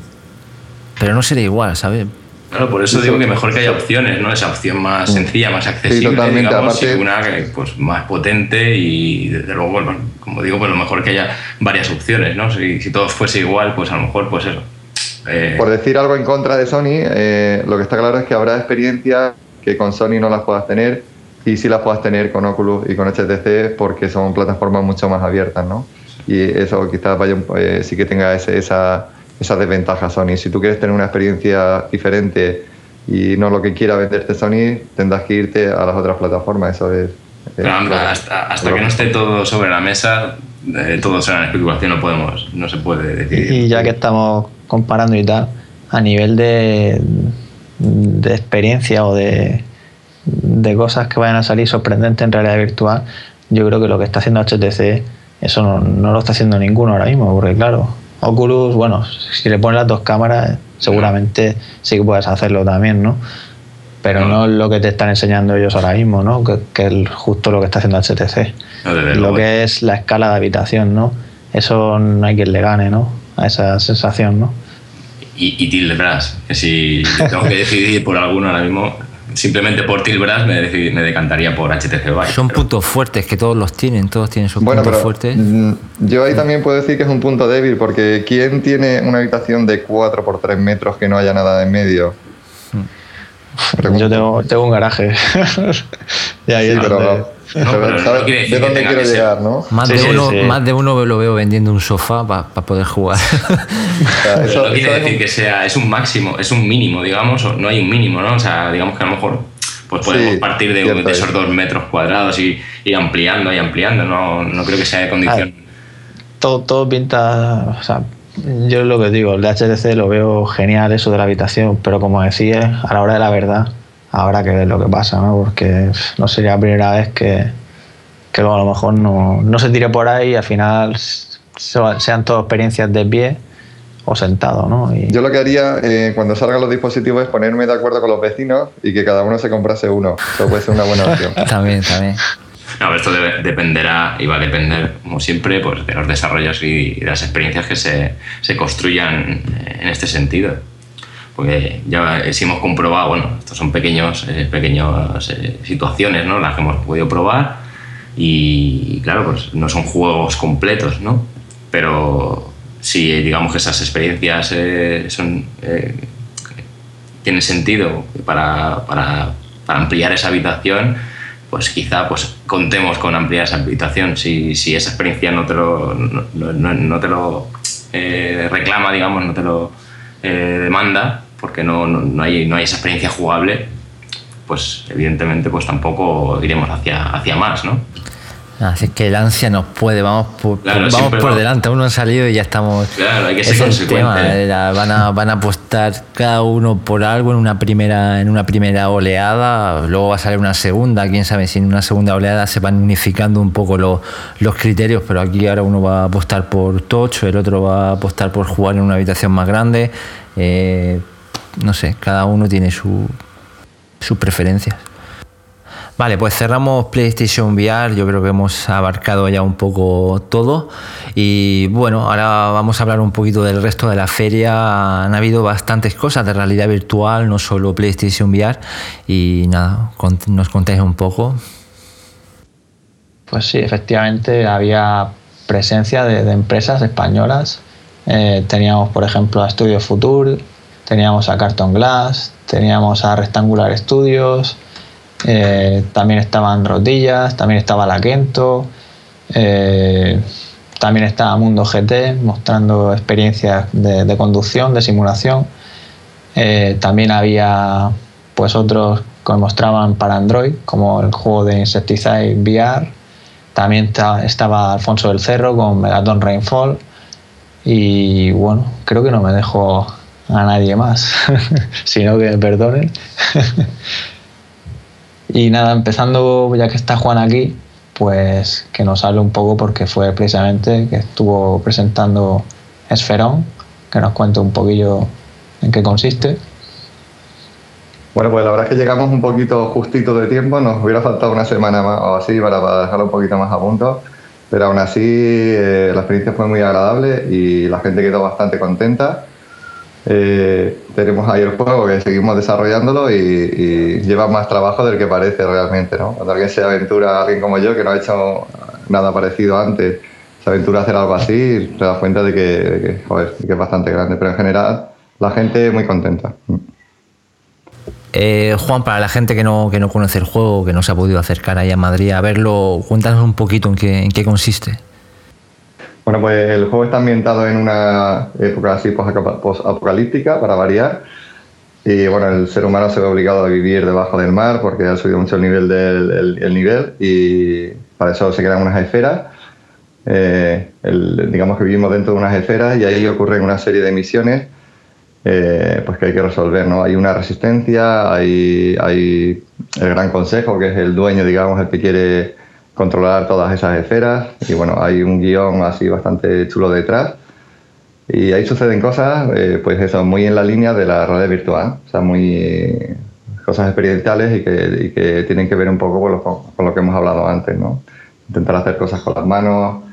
Pero no será igual, ¿sabes? Claro, por eso digo que mejor que haya opciones, ¿no? Esa opción más sencilla, más accesible, totalmente. digamos, Aparte- y una que, pues, más potente y desde luego, bueno, como digo, pues lo mejor que haya varias opciones, ¿no? Si, si todo fuese igual, pues a lo mejor, pues eso. Eh, Por decir algo en contra de Sony, eh, lo que está claro es que habrá experiencias que con Sony no las puedas tener y sí las puedas tener con Oculus y con HTC porque son plataformas mucho más abiertas, ¿no? Y eso quizás vaya eh, sí que tenga ese- esa, esa desventaja Sony. Si tú quieres tener una experiencia diferente y no lo que quiera venderte Sony, tendrás que irte a las otras plataformas. Eso es. es pero, hombre, claro. hasta, hasta que no esté todo sobre la mesa, todo será especulación, no podemos, no se puede decidir. Y ya que estamos comparando y tal, a nivel de, de experiencia o de, de cosas que vayan a salir sorprendentes en realidad virtual, yo creo que lo que está haciendo HTC, eso no, no lo está haciendo ninguno ahora mismo, porque claro, Oculus, bueno, si le pones las dos cámaras, seguramente sí que puedes hacerlo también, ¿no? Pero no es lo que te están enseñando ellos ahora mismo, ¿no? Que, que es justo lo que está haciendo HTC. No, Lo luego. que es la escala de habitación, ¿no? Eso no hay quien le gane, ¿no? A esa sensación, ¿no? y, y Brass, que si tengo que decidir por alguno ahora mismo, simplemente por Tilt Brass me, me decantaría por HTC Vive. Son pero- puntos fuertes que todos los tienen, todos tienen sus Bueno, puntos pero fuertes. mm, yo ahí también puedo decir que es un punto débil, porque ¿quién tiene una habitación de 4 por 3 metros que no haya nada en medio? Yo tengo, tengo un garaje. [laughs] y ahí Sí, es pero, donde- pero pero no ¿sabes quiere decir de dónde quiero llegar, no? Más, Sí, de sí, uno, sí. más de uno lo veo vendiendo un sofá para poder jugar. [laughs] O sea, Pero eso- no eso quiere es decir un- que sea, es un máximo, es un mínimo, digamos, no hay un mínimo, ¿no? O sea, digamos que a lo mejor pues podemos Sí, partir de, esos dos metros cuadrados y ir ampliando y ampliando, no, no creo que sea de condición. todo, todo pinta. O sea, yo es lo que digo, el de HTC lo veo genial, eso de la habitación, pero como decía, a la hora de la verdad, habrá que ver lo que pasa, ¿no? Porque no sería la primera vez que, que luego a lo mejor no, no se tire por ahí y al final se- sean todas experiencias de pie o sentado, ¿no? Y, Yo lo que haría eh, cuando salgan los dispositivos es ponerme de acuerdo con los vecinos y que cada uno se comprase uno. Eso puede ser una buena opción. [laughs] también, también. No, esto debe- dependerá y va a depender, como siempre, pues, de los desarrollos y, y de las experiencias que se, se construyan en este sentido. Porque ya sí hemos comprobado, bueno, estos son pequeños, eh, pequeños eh, situaciones, ¿no? Las que hemos podido probar y, claro, pues no son juegos completos, ¿no? Pero si digamos que esas experiencias eh, son eh, tiene sentido para, para- para ampliar esa habitación, pues quizá pues contemos con ampliar esa habitación. Si, si esa experiencia no te lo, no, te lo eh, reclama, digamos, no te lo eh, demanda, porque no, no- no hay, no hay esa experiencia jugable, pues evidentemente pues tampoco iremos hacia, hacia más, ¿no? Así que el ansia nos puede, vamos por, Claro, vamos por delante, uno ha salido y ya estamos. Claro, hay que ser es el tema, eh, la- van, a, van a apostar cada uno por algo en una primera, en una primera oleada, luego va a salir una segunda, quién sabe si en una segunda oleada se van unificando un poco los, los criterios, pero aquí ahora uno va a apostar por touch, el otro va a apostar por jugar en una habitación más grande. eh, no sé, cada uno tiene su, sus preferencias. Vale, pues cerramos PlayStation VR. Yo creo que hemos abarcado ya un poco todo. Y bueno, ahora vamos a hablar un poquito del resto de la feria. Han habido bastantes cosas de realidad virtual, no solo PlayStation VR. Y nada, nos contáis un poco. Pues sí, efectivamente había presencia de, empresas españolas. Eh, teníamos, por ejemplo, a Studio Future, teníamos a Carton Glass, teníamos a Rectangular Studios, eh, también estaban Rodillas, también estaba La eh, también estaba Mundo GT mostrando experiencias de, conducción, de simulación. Eh, también había pues otros que mostraban para Android, como el juego de Insecticide VR. También estaba Alfonso del Cerro con Megaton Rainfall. Y bueno, creo que no me dejo a nadie más, [laughs] sino que me perdonen. [laughs] y nada, empezando, ya que está Juan aquí, pues que nos hable un poco porque fue precisamente que estuvo presentando Esferón, que nos cuente un poquillo en qué consiste. Bueno, pues la verdad es que llegamos un poquito justito de tiempo, nos hubiera faltado una semana más o así para, para dejarlo un poquito más a punto, pero aún así eh, la experiencia fue muy agradable y la gente quedó bastante contenta. Eh, tenemos ahí el juego que seguimos desarrollándolo y, lleva más trabajo del que parece realmente, ¿no? Cuando alguien se aventura, alguien como yo, que no ha hecho nada parecido antes, se aventura a hacer algo así, se da cuenta de que, es bastante grande, pero en general la gente muy contenta. Eh, Juan, para la gente que no, que no conoce el juego, que no se ha podido acercar ahí a Madrid a verlo, cuéntanos un poquito en qué, en qué consiste. Bueno, pues el juego está ambientado en una época así post-apocalíptica, para variar. Y bueno, el ser humano se ve obligado a vivir debajo del mar porque ha subido mucho el nivel del nivel y para eso se crean unas esferas. Eh, digamos que vivimos dentro de unas esferas y ahí ocurren una serie de misiones eh, pues que hay que resolver. ¿no? Hay una resistencia, hay el gran consejo que es el dueño, digamos, el que quiere controlar todas esas esferas y bueno, hay un guion así bastante chulo detrás y ahí suceden cosas, eh, pues eso, muy en la línea de la realidad virtual, o sea, muy cosas experienciales y que, tienen que ver un poco con lo, con lo, que hemos hablado antes, ¿no? Intentar hacer cosas con las manos,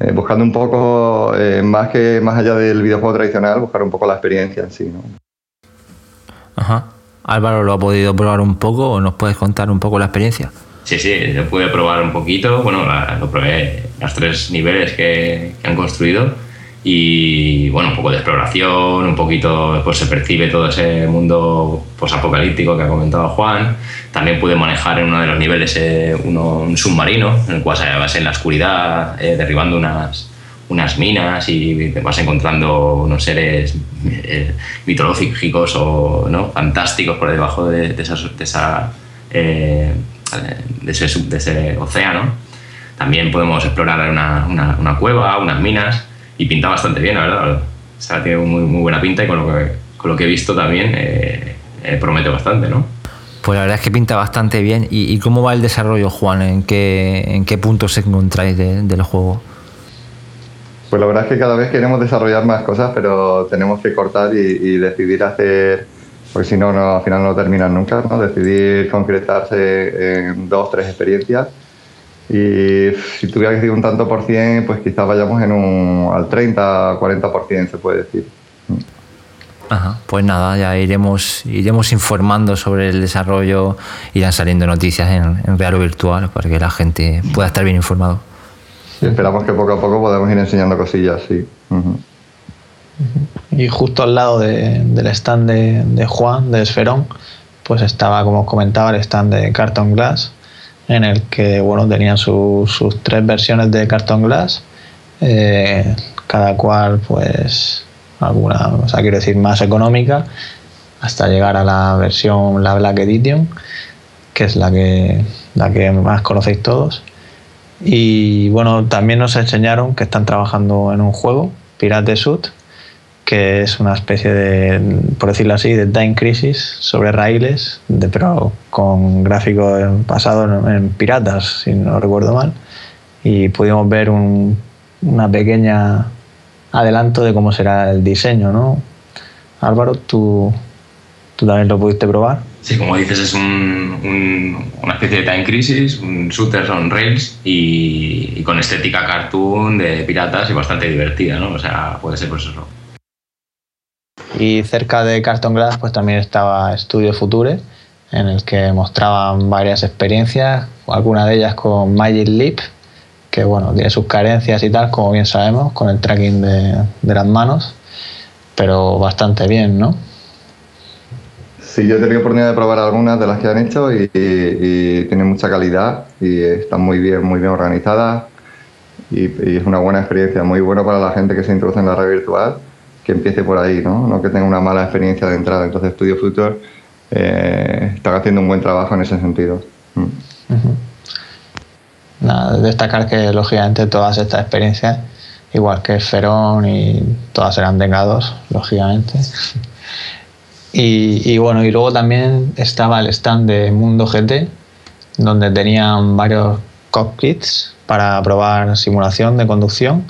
eh, buscando un poco, eh, más que más allá del videojuego tradicional, buscar un poco la experiencia en sí, ¿no? Ajá. Álvaro, ¿lo ha podido probar un poco o nos puedes contar un poco la experiencia? Sí, sí, yo pude probar un poquito, bueno, lo probé los tres niveles que, han construido y bueno, un poco de exploración, un poquito, pues se percibe todo ese mundo posapocalíptico que ha comentado Juan. También pude manejar en uno de los niveles eh, un submarino, en el cual se vas en la oscuridad, eh, derribando unas, unas minas y te vas encontrando unos seres eh, mitológicos o ¿no? fantásticos por debajo de, esa, de esa de ese, de ese océano. También podemos explorar una, una, cueva, unas minas y pinta bastante bien, la verdad. O sea, tiene muy, muy buena pinta y con lo que, con lo que he visto también eh, eh, promete bastante, ¿no? Pues la verdad es que pinta bastante bien. ¿Y, cómo va el desarrollo, Juan? ¿En qué, en qué punto se encontráis del juego? Pues la verdad es que cada vez queremos desarrollar más cosas, pero tenemos que cortar y decidir hacer porque si no, no, al final no terminan nunca, ¿no? Decidir concretarse en dos, tres experiencias. Y si tuviera que decir un tanto por cien, pues quizás vayamos en un, al 30, 40 por cien, se puede decir. Ajá, pues nada, ya iremos, iremos informando sobre el desarrollo, irán saliendo noticias en, en real o virtual para que la gente pueda estar bien informado. esperamos que poco a poco podamos ir enseñando cosillas, sí. Y justo al lado del stand de, Juan, de Esferón, pues estaba, como comentaba, el stand de Carton Glass, en el que bueno, tenían sus tres versiones de Carton Glass, eh, cada cual pues alguna, o sea, quiero decir, más económica, hasta llegar a la versión, la Black Edition, que es la que, la que más conocéis todos. Y bueno, también nos enseñaron que están trabajando en un juego, Pirate Suit, que es una especie de, por decirlo así, de Time Crisis sobre raíles, de, pero con gráfico basado en, piratas, si no recuerdo mal. Y pudimos ver un, una pequeña adelanto de cómo será el diseño, ¿no? Álvaro, ¿tú, tú también lo pudiste probar. Sí, como dices, es un, una especie de Time Crisis, un shooter on rails y, y, con estética cartoon de piratas y bastante divertida, ¿no? O sea, puede ser por eso y cerca de Carton Glass pues también estaba Studio Future, en el que mostraban varias experiencias, algunas de ellas con Magic Leap, que bueno, tiene sus carencias y tal, como bien sabemos, con el tracking de, las manos, pero bastante bien, ¿no? Sí, yo he tenido oportunidad de probar algunas de las que han hecho y, tienen mucha calidad y están muy bien, muy bien organizadas y, y, es una buena experiencia, muy bueno para la gente que se introduce en la red virtual empiece por ahí, ¿no? no que tenga una mala experiencia de entrada. Entonces, Studio Future eh, está haciendo un buen trabajo en ese sentido. Mm. Nada, destacar que lógicamente todas estas experiencias, igual que Ferón y todas eran vengados, lógicamente. Y, y, bueno, y luego también estaba el stand de Mundo GT, donde tenían varios cockpits para probar simulación de conducción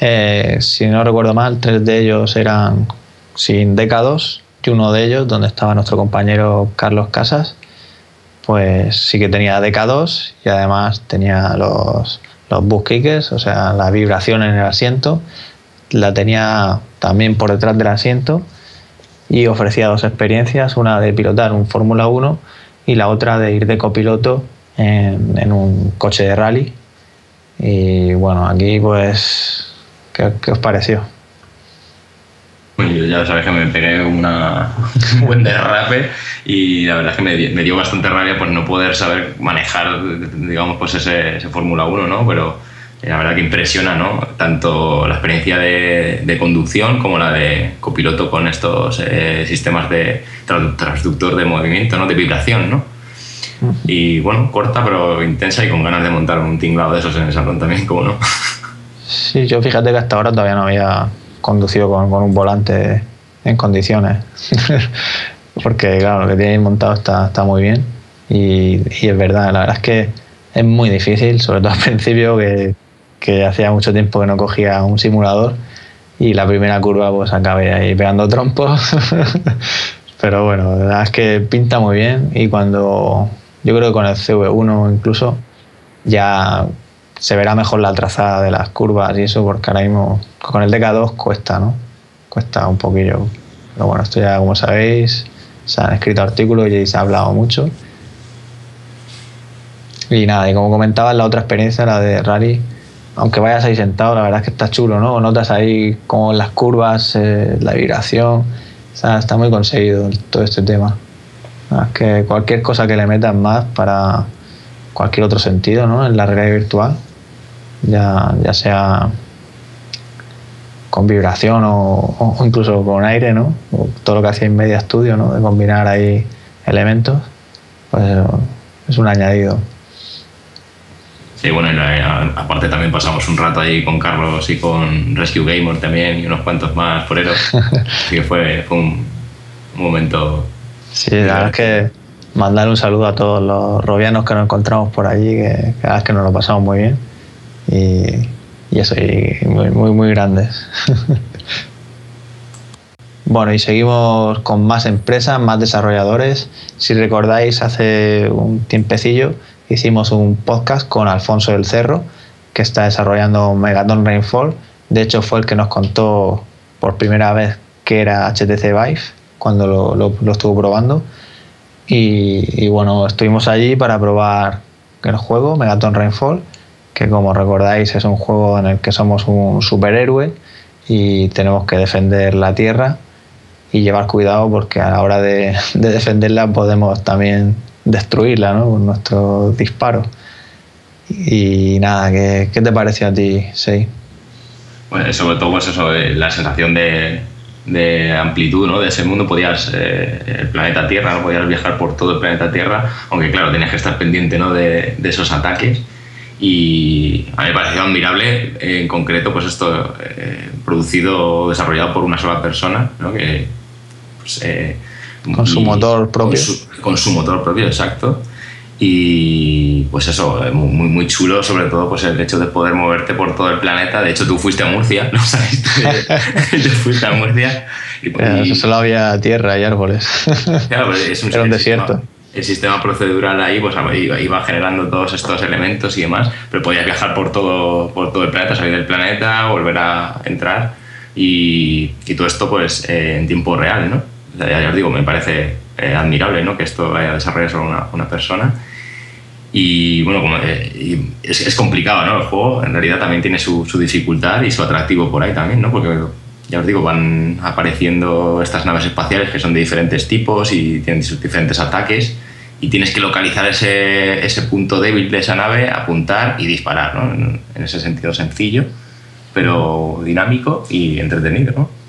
eh, si no recuerdo mal, tres de ellos eran sin décados y uno de ellos, donde estaba nuestro compañero Carlos Casas, pues sí que tenía DK2 y además tenía los, los bus kickers, o sea, la vibración en el asiento, la tenía también por detrás del asiento y ofrecía dos experiencias, una de pilotar un Fórmula 1 y la otra de ir de copiloto en, un coche de rally. Y bueno, aquí pues, ¿qué, os pareció? Bueno, yo ya sabes que me pegué una, [laughs] un buen derrape y la verdad es que me, dio bastante rabia pues no poder saber manejar, digamos, pues ese, ese Fórmula 1, ¿no? Pero la verdad que impresiona, ¿no? Tanto la experiencia de, conducción como la de copiloto con estos eh, sistemas de transductor de movimiento, ¿no? De vibración, ¿no? Y bueno, corta pero intensa y con ganas de montar un tinglado de esos en el salón también, como no. [laughs] Sí, yo fíjate que hasta ahora todavía no había conducido con, un volante en condiciones. [laughs] Porque claro, lo que tiene montado está, está muy bien. Y, y es verdad, la verdad es que es muy difícil, sobre todo al [laughs] principio, que que hacía mucho tiempo que no cogía un simulador y la primera curva pues acabé ahí pegando trompos. [laughs] Pero bueno, la verdad es que pinta muy bien y cuando yo creo que con el CV1 incluso ya se verá mejor la trazada de las curvas y eso porque ahora mismo con el DK2 cuesta, ¿no? Cuesta un poquillo. Pero bueno, esto ya como sabéis se han escrito artículos y se ha hablado mucho. Y nada, y como comentaba, la otra experiencia, la de rally, aunque vayas ahí sentado, la verdad es que está chulo, ¿no? Notas ahí como las curvas, eh, la vibración, está muy conseguido todo este tema. Es que cualquier cosa que le metas más para cualquier otro sentido, ¿no? En la realidad virtual, ya, ya sea con vibración o, incluso con aire, ¿no? todo lo que hacía en Media Studio, ¿no? De combinar ahí elementos, pues es un añadido. Sí, bueno, aparte también pasamos un rato ahí con Carlos y con Rescue Gamer también y unos cuantos más foreros. [laughs] Así que fue, un, momento. Sí, la verdad es que mandar un saludo a todos los robianos que nos encontramos por allí, que cada vez que nos lo pasamos muy bien. Y, eso, y muy, muy, muy grandes. [laughs] Bueno, y seguimos con más empresas, más desarrolladores. Si recordáis, hace un tiempecillo hicimos un podcast con Alfonso del Cerro, que está desarrollando Megaton Rainfall. De hecho, fue el que nos contó por primera vez que era HTC Vive cuando lo, estuvo probando. Y, bueno, estuvimos allí para probar el juego, Megaton Rainfall, que como recordáis es un juego en el que somos un superhéroe y tenemos que defender la Tierra y llevar cuidado porque a la hora de, de defenderla podemos también destruirla ¿no? con nuestros disparos. Y nada, ¿qué, te pareció a ti, Sei? Bueno, sobre todo pues eso, eh, la sensación de, de, amplitud ¿no? de ese mundo. Podías, eh, el planeta Tierra, ¿no? podías viajar por todo el planeta Tierra, aunque claro, tenías que estar pendiente ¿no? de, de esos ataques. Y a mí me pareció admirable, en concreto, pues esto eh, producido o desarrollado por una sola persona, ¿no? que pues, con su motor propio. Con su, motor propio, exacto. Y pues eso, muy, muy chulo, sobre todo pues el hecho de poder moverte por todo el planeta. De hecho, tú fuiste a Murcia, ¿no sabes? [laughs] tú fuiste a Murcia. Y, solo había tierra y árboles. Claro, pues es un, Era un desierto. El sistema procedural ahí pues iba, generando todos estos elementos y demás, pero podías viajar por todo, por todo el planeta, salir del planeta, volver a entrar y, y todo esto pues eh, en tiempo real, ¿no? ya, os digo, me parece eh, admirable ¿no? que esto vaya a desarrollar solo una, una persona. Y bueno, como, eh, es, es, complicado, ¿no? El juego en realidad también tiene su, su, dificultad y su atractivo por ahí también, ¿no? Porque ya os digo, van apareciendo estas naves espaciales que son de diferentes tipos y tienen sus diferentes ataques y tienes que localizar ese, ese punto débil de esa nave, apuntar y disparar, ¿no? En, en ese sentido sencillo, pero dinámico y entretenido, ¿no?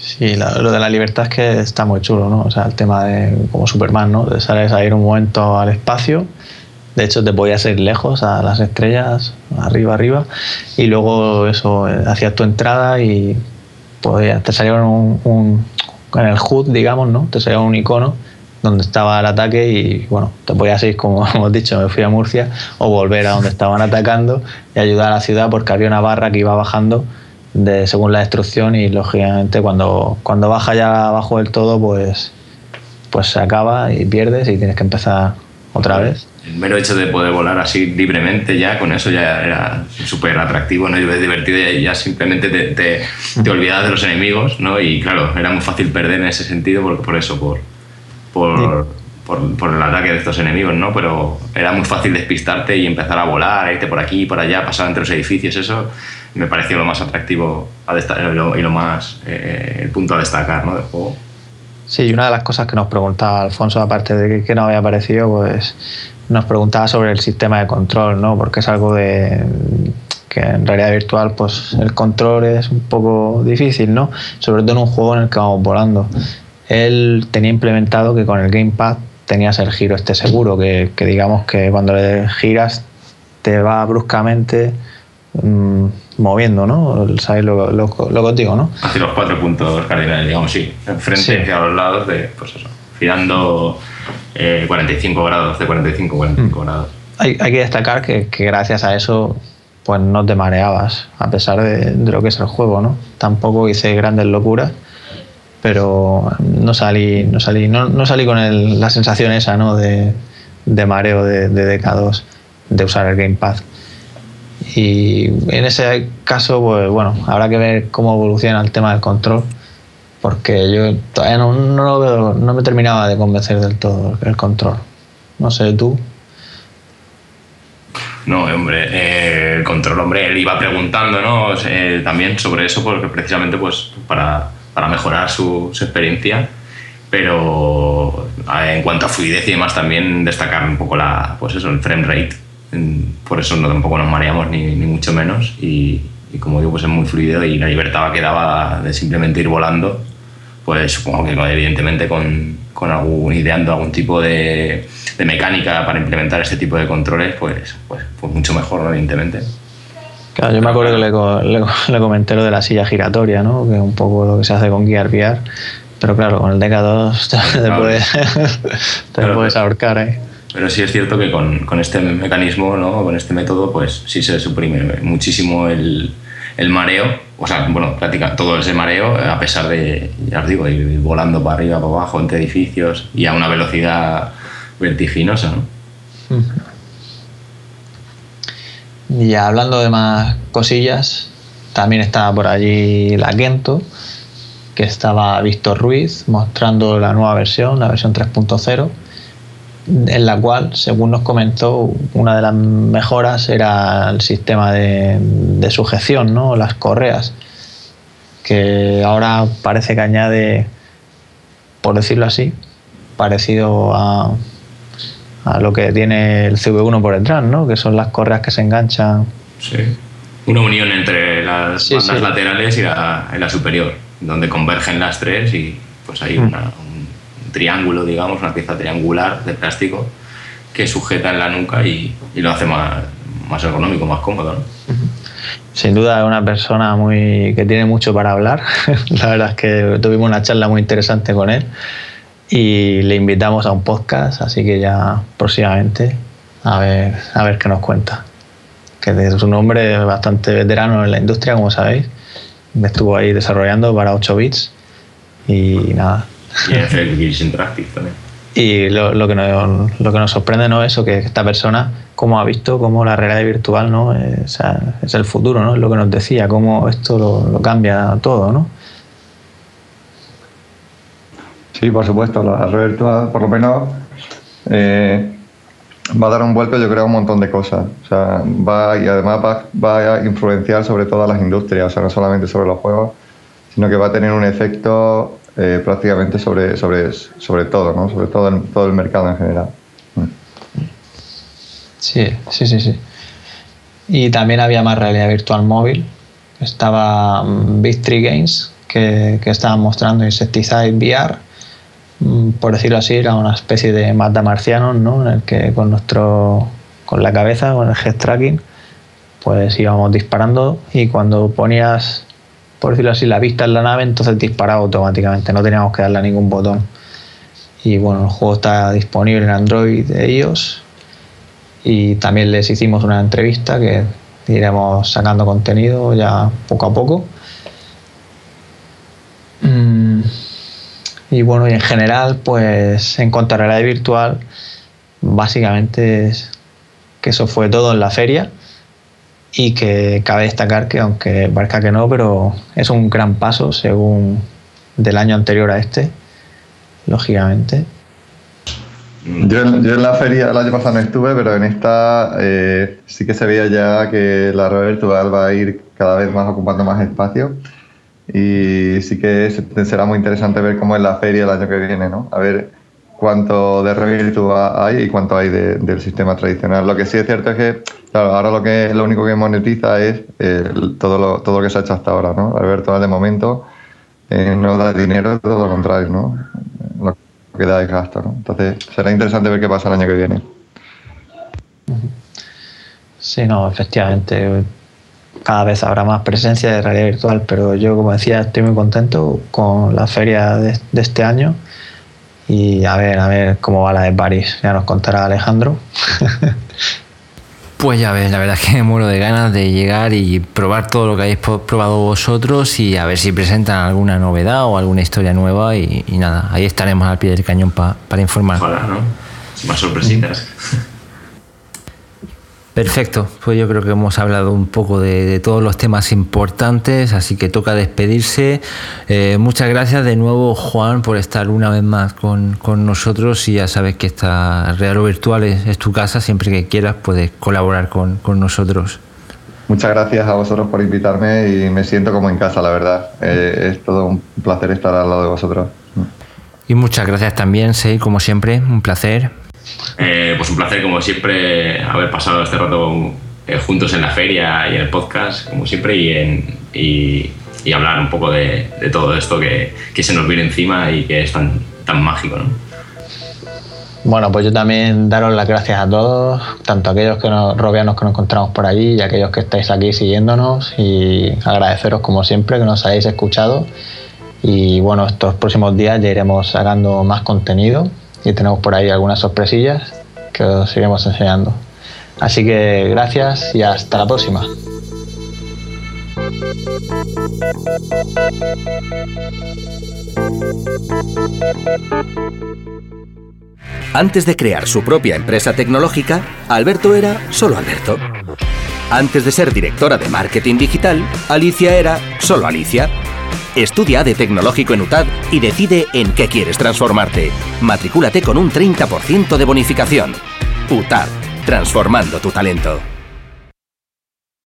Sí, lo de la libertad es que está muy chulo, ¿no? O sea, el tema de como Superman, ¿no? De salir a ir un momento al espacio. De hecho, te podías ir lejos a las estrellas, arriba, arriba. Y luego eso, eh, hacías tu entrada y podías, te salía un, un, en el HUD, digamos, ¿no? Te salía un icono donde estaba el ataque y bueno, te podías ir, como [laughs] hemos dicho, me fui a Murcia o volver a donde estaban atacando y ayudar a la ciudad porque había una barra que iba bajando de según la destrucción y lógicamente cuando, cuando baja ya abajo del todo pues, pues se acaba y pierdes y tienes que empezar otra vez. El mero hecho de poder volar así libremente ya, con eso ya era súper atractivo, ¿no? Y divertido y ya simplemente te, te, te, [laughs] olvidabas de los enemigos, ¿no? Y claro, era muy fácil perder en ese sentido por, por eso, por, por, por, por, el ataque de estos enemigos, ¿no? Pero era muy fácil despistarte y empezar a volar, irte por aquí y por allá, pasar entre los edificios, eso me pareció lo más atractivo a y lo más, eh, el punto a destacar, ¿no? Del juego. Sí, y una de las cosas que nos preguntaba Alfonso, aparte de que, no había aparecido, pues nos preguntaba sobre el sistema de control, ¿no? Porque es algo de que en realidad virtual pues el control es un poco difícil, ¿no? Sobre todo en un juego en el que vamos volando. Él tenía implementado que con el gamepad tenías el giro este seguro, que, digamos que cuando le giras te va bruscamente mmm, moviendo, ¿no? ¿Sabes lo, lo, lo que digo, no? Hacia los cuatro puntos cardinales, digamos, sí. Enfrente sí. hacia los lados, de, pues eso, girando eh, 45 grados, de 45 45 mm. grados. Hay, hay, que destacar que, que, gracias a eso pues no te mareabas, a pesar de, de, lo que es el juego, ¿no? Tampoco hice grandes locuras, pero no salí, no salí, no, no salí con el, la sensación esa, ¿no? De, de mareo de, de DK2, de usar el gamepad. Y en ese caso, pues bueno, habrá que ver cómo evoluciona el tema del control, porque yo todavía no, no lo veo, no me terminaba de convencer del todo el control. No sé, tú. No, hombre, eh, el control, hombre, él iba preguntando, ¿no? Eh, también sobre eso, porque precisamente, pues, para, para mejorar su, su, experiencia. Pero en cuanto a fluidez y demás, también destacar un poco la, pues eso, el frame rate por eso no, tampoco nos mareamos ni, ni mucho menos y, y, como digo pues es muy fluido y la libertad que daba de simplemente ir volando pues supongo que evidentemente con, con algún, ideando algún tipo de, de, mecánica para implementar este tipo de controles pues, pues, pues mucho mejor ¿no? evidentemente Claro, yo me acuerdo que le, le, [laughs] le, comenté lo de la silla giratoria, ¿no? que es un poco lo que se hace con Gear VR, pero claro, con el DK2 [laughs] [laughs] te, claro. puedes, te claro, puedes ahorcar. ¿eh? Pero sí es cierto que con, con, este mecanismo, ¿no? con este método, pues sí se suprime muchísimo el, el mareo, o sea, bueno, prácticamente todo ese mareo, a pesar de, ya os digo, ir volando para arriba, para abajo, entre edificios y a una velocidad vertiginosa, ¿no? Y hablando de más cosillas, también estaba por allí la Gento, que estaba Víctor Ruiz mostrando la nueva versión, la versión 3.0 en la cual, según nos comentó, una de las mejoras era el sistema de, de sujeción, ¿no? las correas, que ahora parece que añade, por decirlo así, parecido a, a lo que tiene el CV1 por detrás, ¿no? que son las correas que se enganchan. Sí, una unión entre las sí, bandas sí. laterales y la, y la, superior, donde convergen las tres y pues hay mm. Triángulo, digamos, una pieza triangular de plástico que sujeta en la nuca y, lo hace más, más más cómodo. ¿no? Sin duda es una persona muy que tiene mucho para hablar. [laughs] la verdad es que tuvimos una charla muy interesante con él y le invitamos a un podcast, así que ya próximamente a ver, a ver qué nos cuenta. Que es un hombre bastante veterano en la industria, como sabéis. Estuvo ahí desarrollando para 8 bits y nada, y en Gears Interactive también. Y lo, lo, que nos, lo que nos sorprende no es eso, que esta persona, cómo ha visto cómo la realidad virtual ¿no? es, o sea, es el futuro, ¿no? es lo que nos decía, cómo esto lo, lo cambia todo. ¿no? Sí, por supuesto, la realidad virtual, por lo menos, eh, va a dar un vuelco, yo creo, a un montón de cosas. O sea, va, y además va, va, a influenciar sobre todas las industrias, o sea, no solamente sobre los juegos, sino que va a tener un efecto eh, prácticamente sobre, sobre, sobre todo, ¿no? sobre todo el, todo el mercado en general. Sí, sí, sí, sí. Y también había más realidad virtual móvil. Estaba um, Big Tree Games, que, que estaban mostrando Insecticide VR. Um, por decirlo así, era una especie de mata marcianos, ¿no? En el que con nuestro con la cabeza, con el head tracking, pues íbamos disparando y cuando ponías por decirlo así, la vista en la nave, entonces disparaba automáticamente, no teníamos que darle a ningún botón. Y bueno, el juego está disponible en Android de iOS y también les hicimos una entrevista que iremos sacando contenido ya poco a poco. Mm, y bueno, y en general, pues en cuanto a realidad virtual, básicamente es que eso fue todo en la feria y que cabe destacar que aunque parezca que no, pero es un gran paso según del año anterior a este, lógicamente. Yo en, la feria el año pasado no estuve, pero en esta eh, sí que se veía ya que la red virtual va a ir cada vez más ocupando más espacio y sí que será muy interesante ver cómo es la feria el año que viene, ¿no? A ver cuánto de red virtual hay y cuánto hay del sistema tradicional. Lo que sí es cierto es que, claro, ahora lo que lo único que monetiza es todo, lo, todo lo que se ha hecho hasta ahora, ¿no? virtual de momento eh, no da dinero, todo lo contrario, ¿no? Lo que da es gasto, ¿no? Entonces será interesante ver qué pasa el año que viene. Sí, no, efectivamente. Cada vez habrá más presencia de realidad virtual, pero yo, como decía, estoy muy contento con la feria de, de este año y a ver, a ver cómo va la de París. Ya nos contará Alejandro. Pues ya ves, la verdad es que me muero de ganas de llegar y probar todo lo que habéis probado vosotros y a ver si presentan alguna novedad o alguna historia nueva y, nada, ahí estaremos al pie del cañón para informar. Ojalá, ¿no? Más sorpresitas. [laughs] Perfecto, pues yo creo que hemos hablado un poco de, todos los temas importantes, así que toca despedirse. Eh, muchas gracias de nuevo, Juan, por estar una vez más con, nosotros y ya sabes que esta Real o Virtual es, tu casa, siempre que quieras puedes colaborar con, nosotros. Muchas gracias a vosotros por invitarme y me siento como en casa, la verdad. Eh, es todo un placer estar al lado de vosotros. Y muchas gracias también, Sei, como siempre, un placer. Eh, pues un placer, como siempre, haber pasado este rato eh, juntos en la feria y en el podcast, como siempre, y, en, y, hablar un poco de, todo esto que, que, se nos viene encima y que es tan, tan mágico. ¿no? Bueno, pues yo también daros las gracias a todos, tanto a aquellos que nos, robianos que nos encontramos por allí y a aquellos que estáis aquí siguiéndonos y agradeceros como siempre que nos hayáis escuchado. Y bueno, estos próximos días ya iremos sacando más contenido y tenemos por ahí algunas sorpresillas que os iremos enseñando. Así que gracias y hasta la próxima. Antes de crear su propia empresa tecnológica, Alberto era solo Alberto. Antes de ser directora de marketing digital, Alicia era solo Alicia. Estudia de Tecnológico en UTAD y decide en qué quieres transformarte. Matricúlate con un 30% de bonificación. UTAD, transformando tu talento.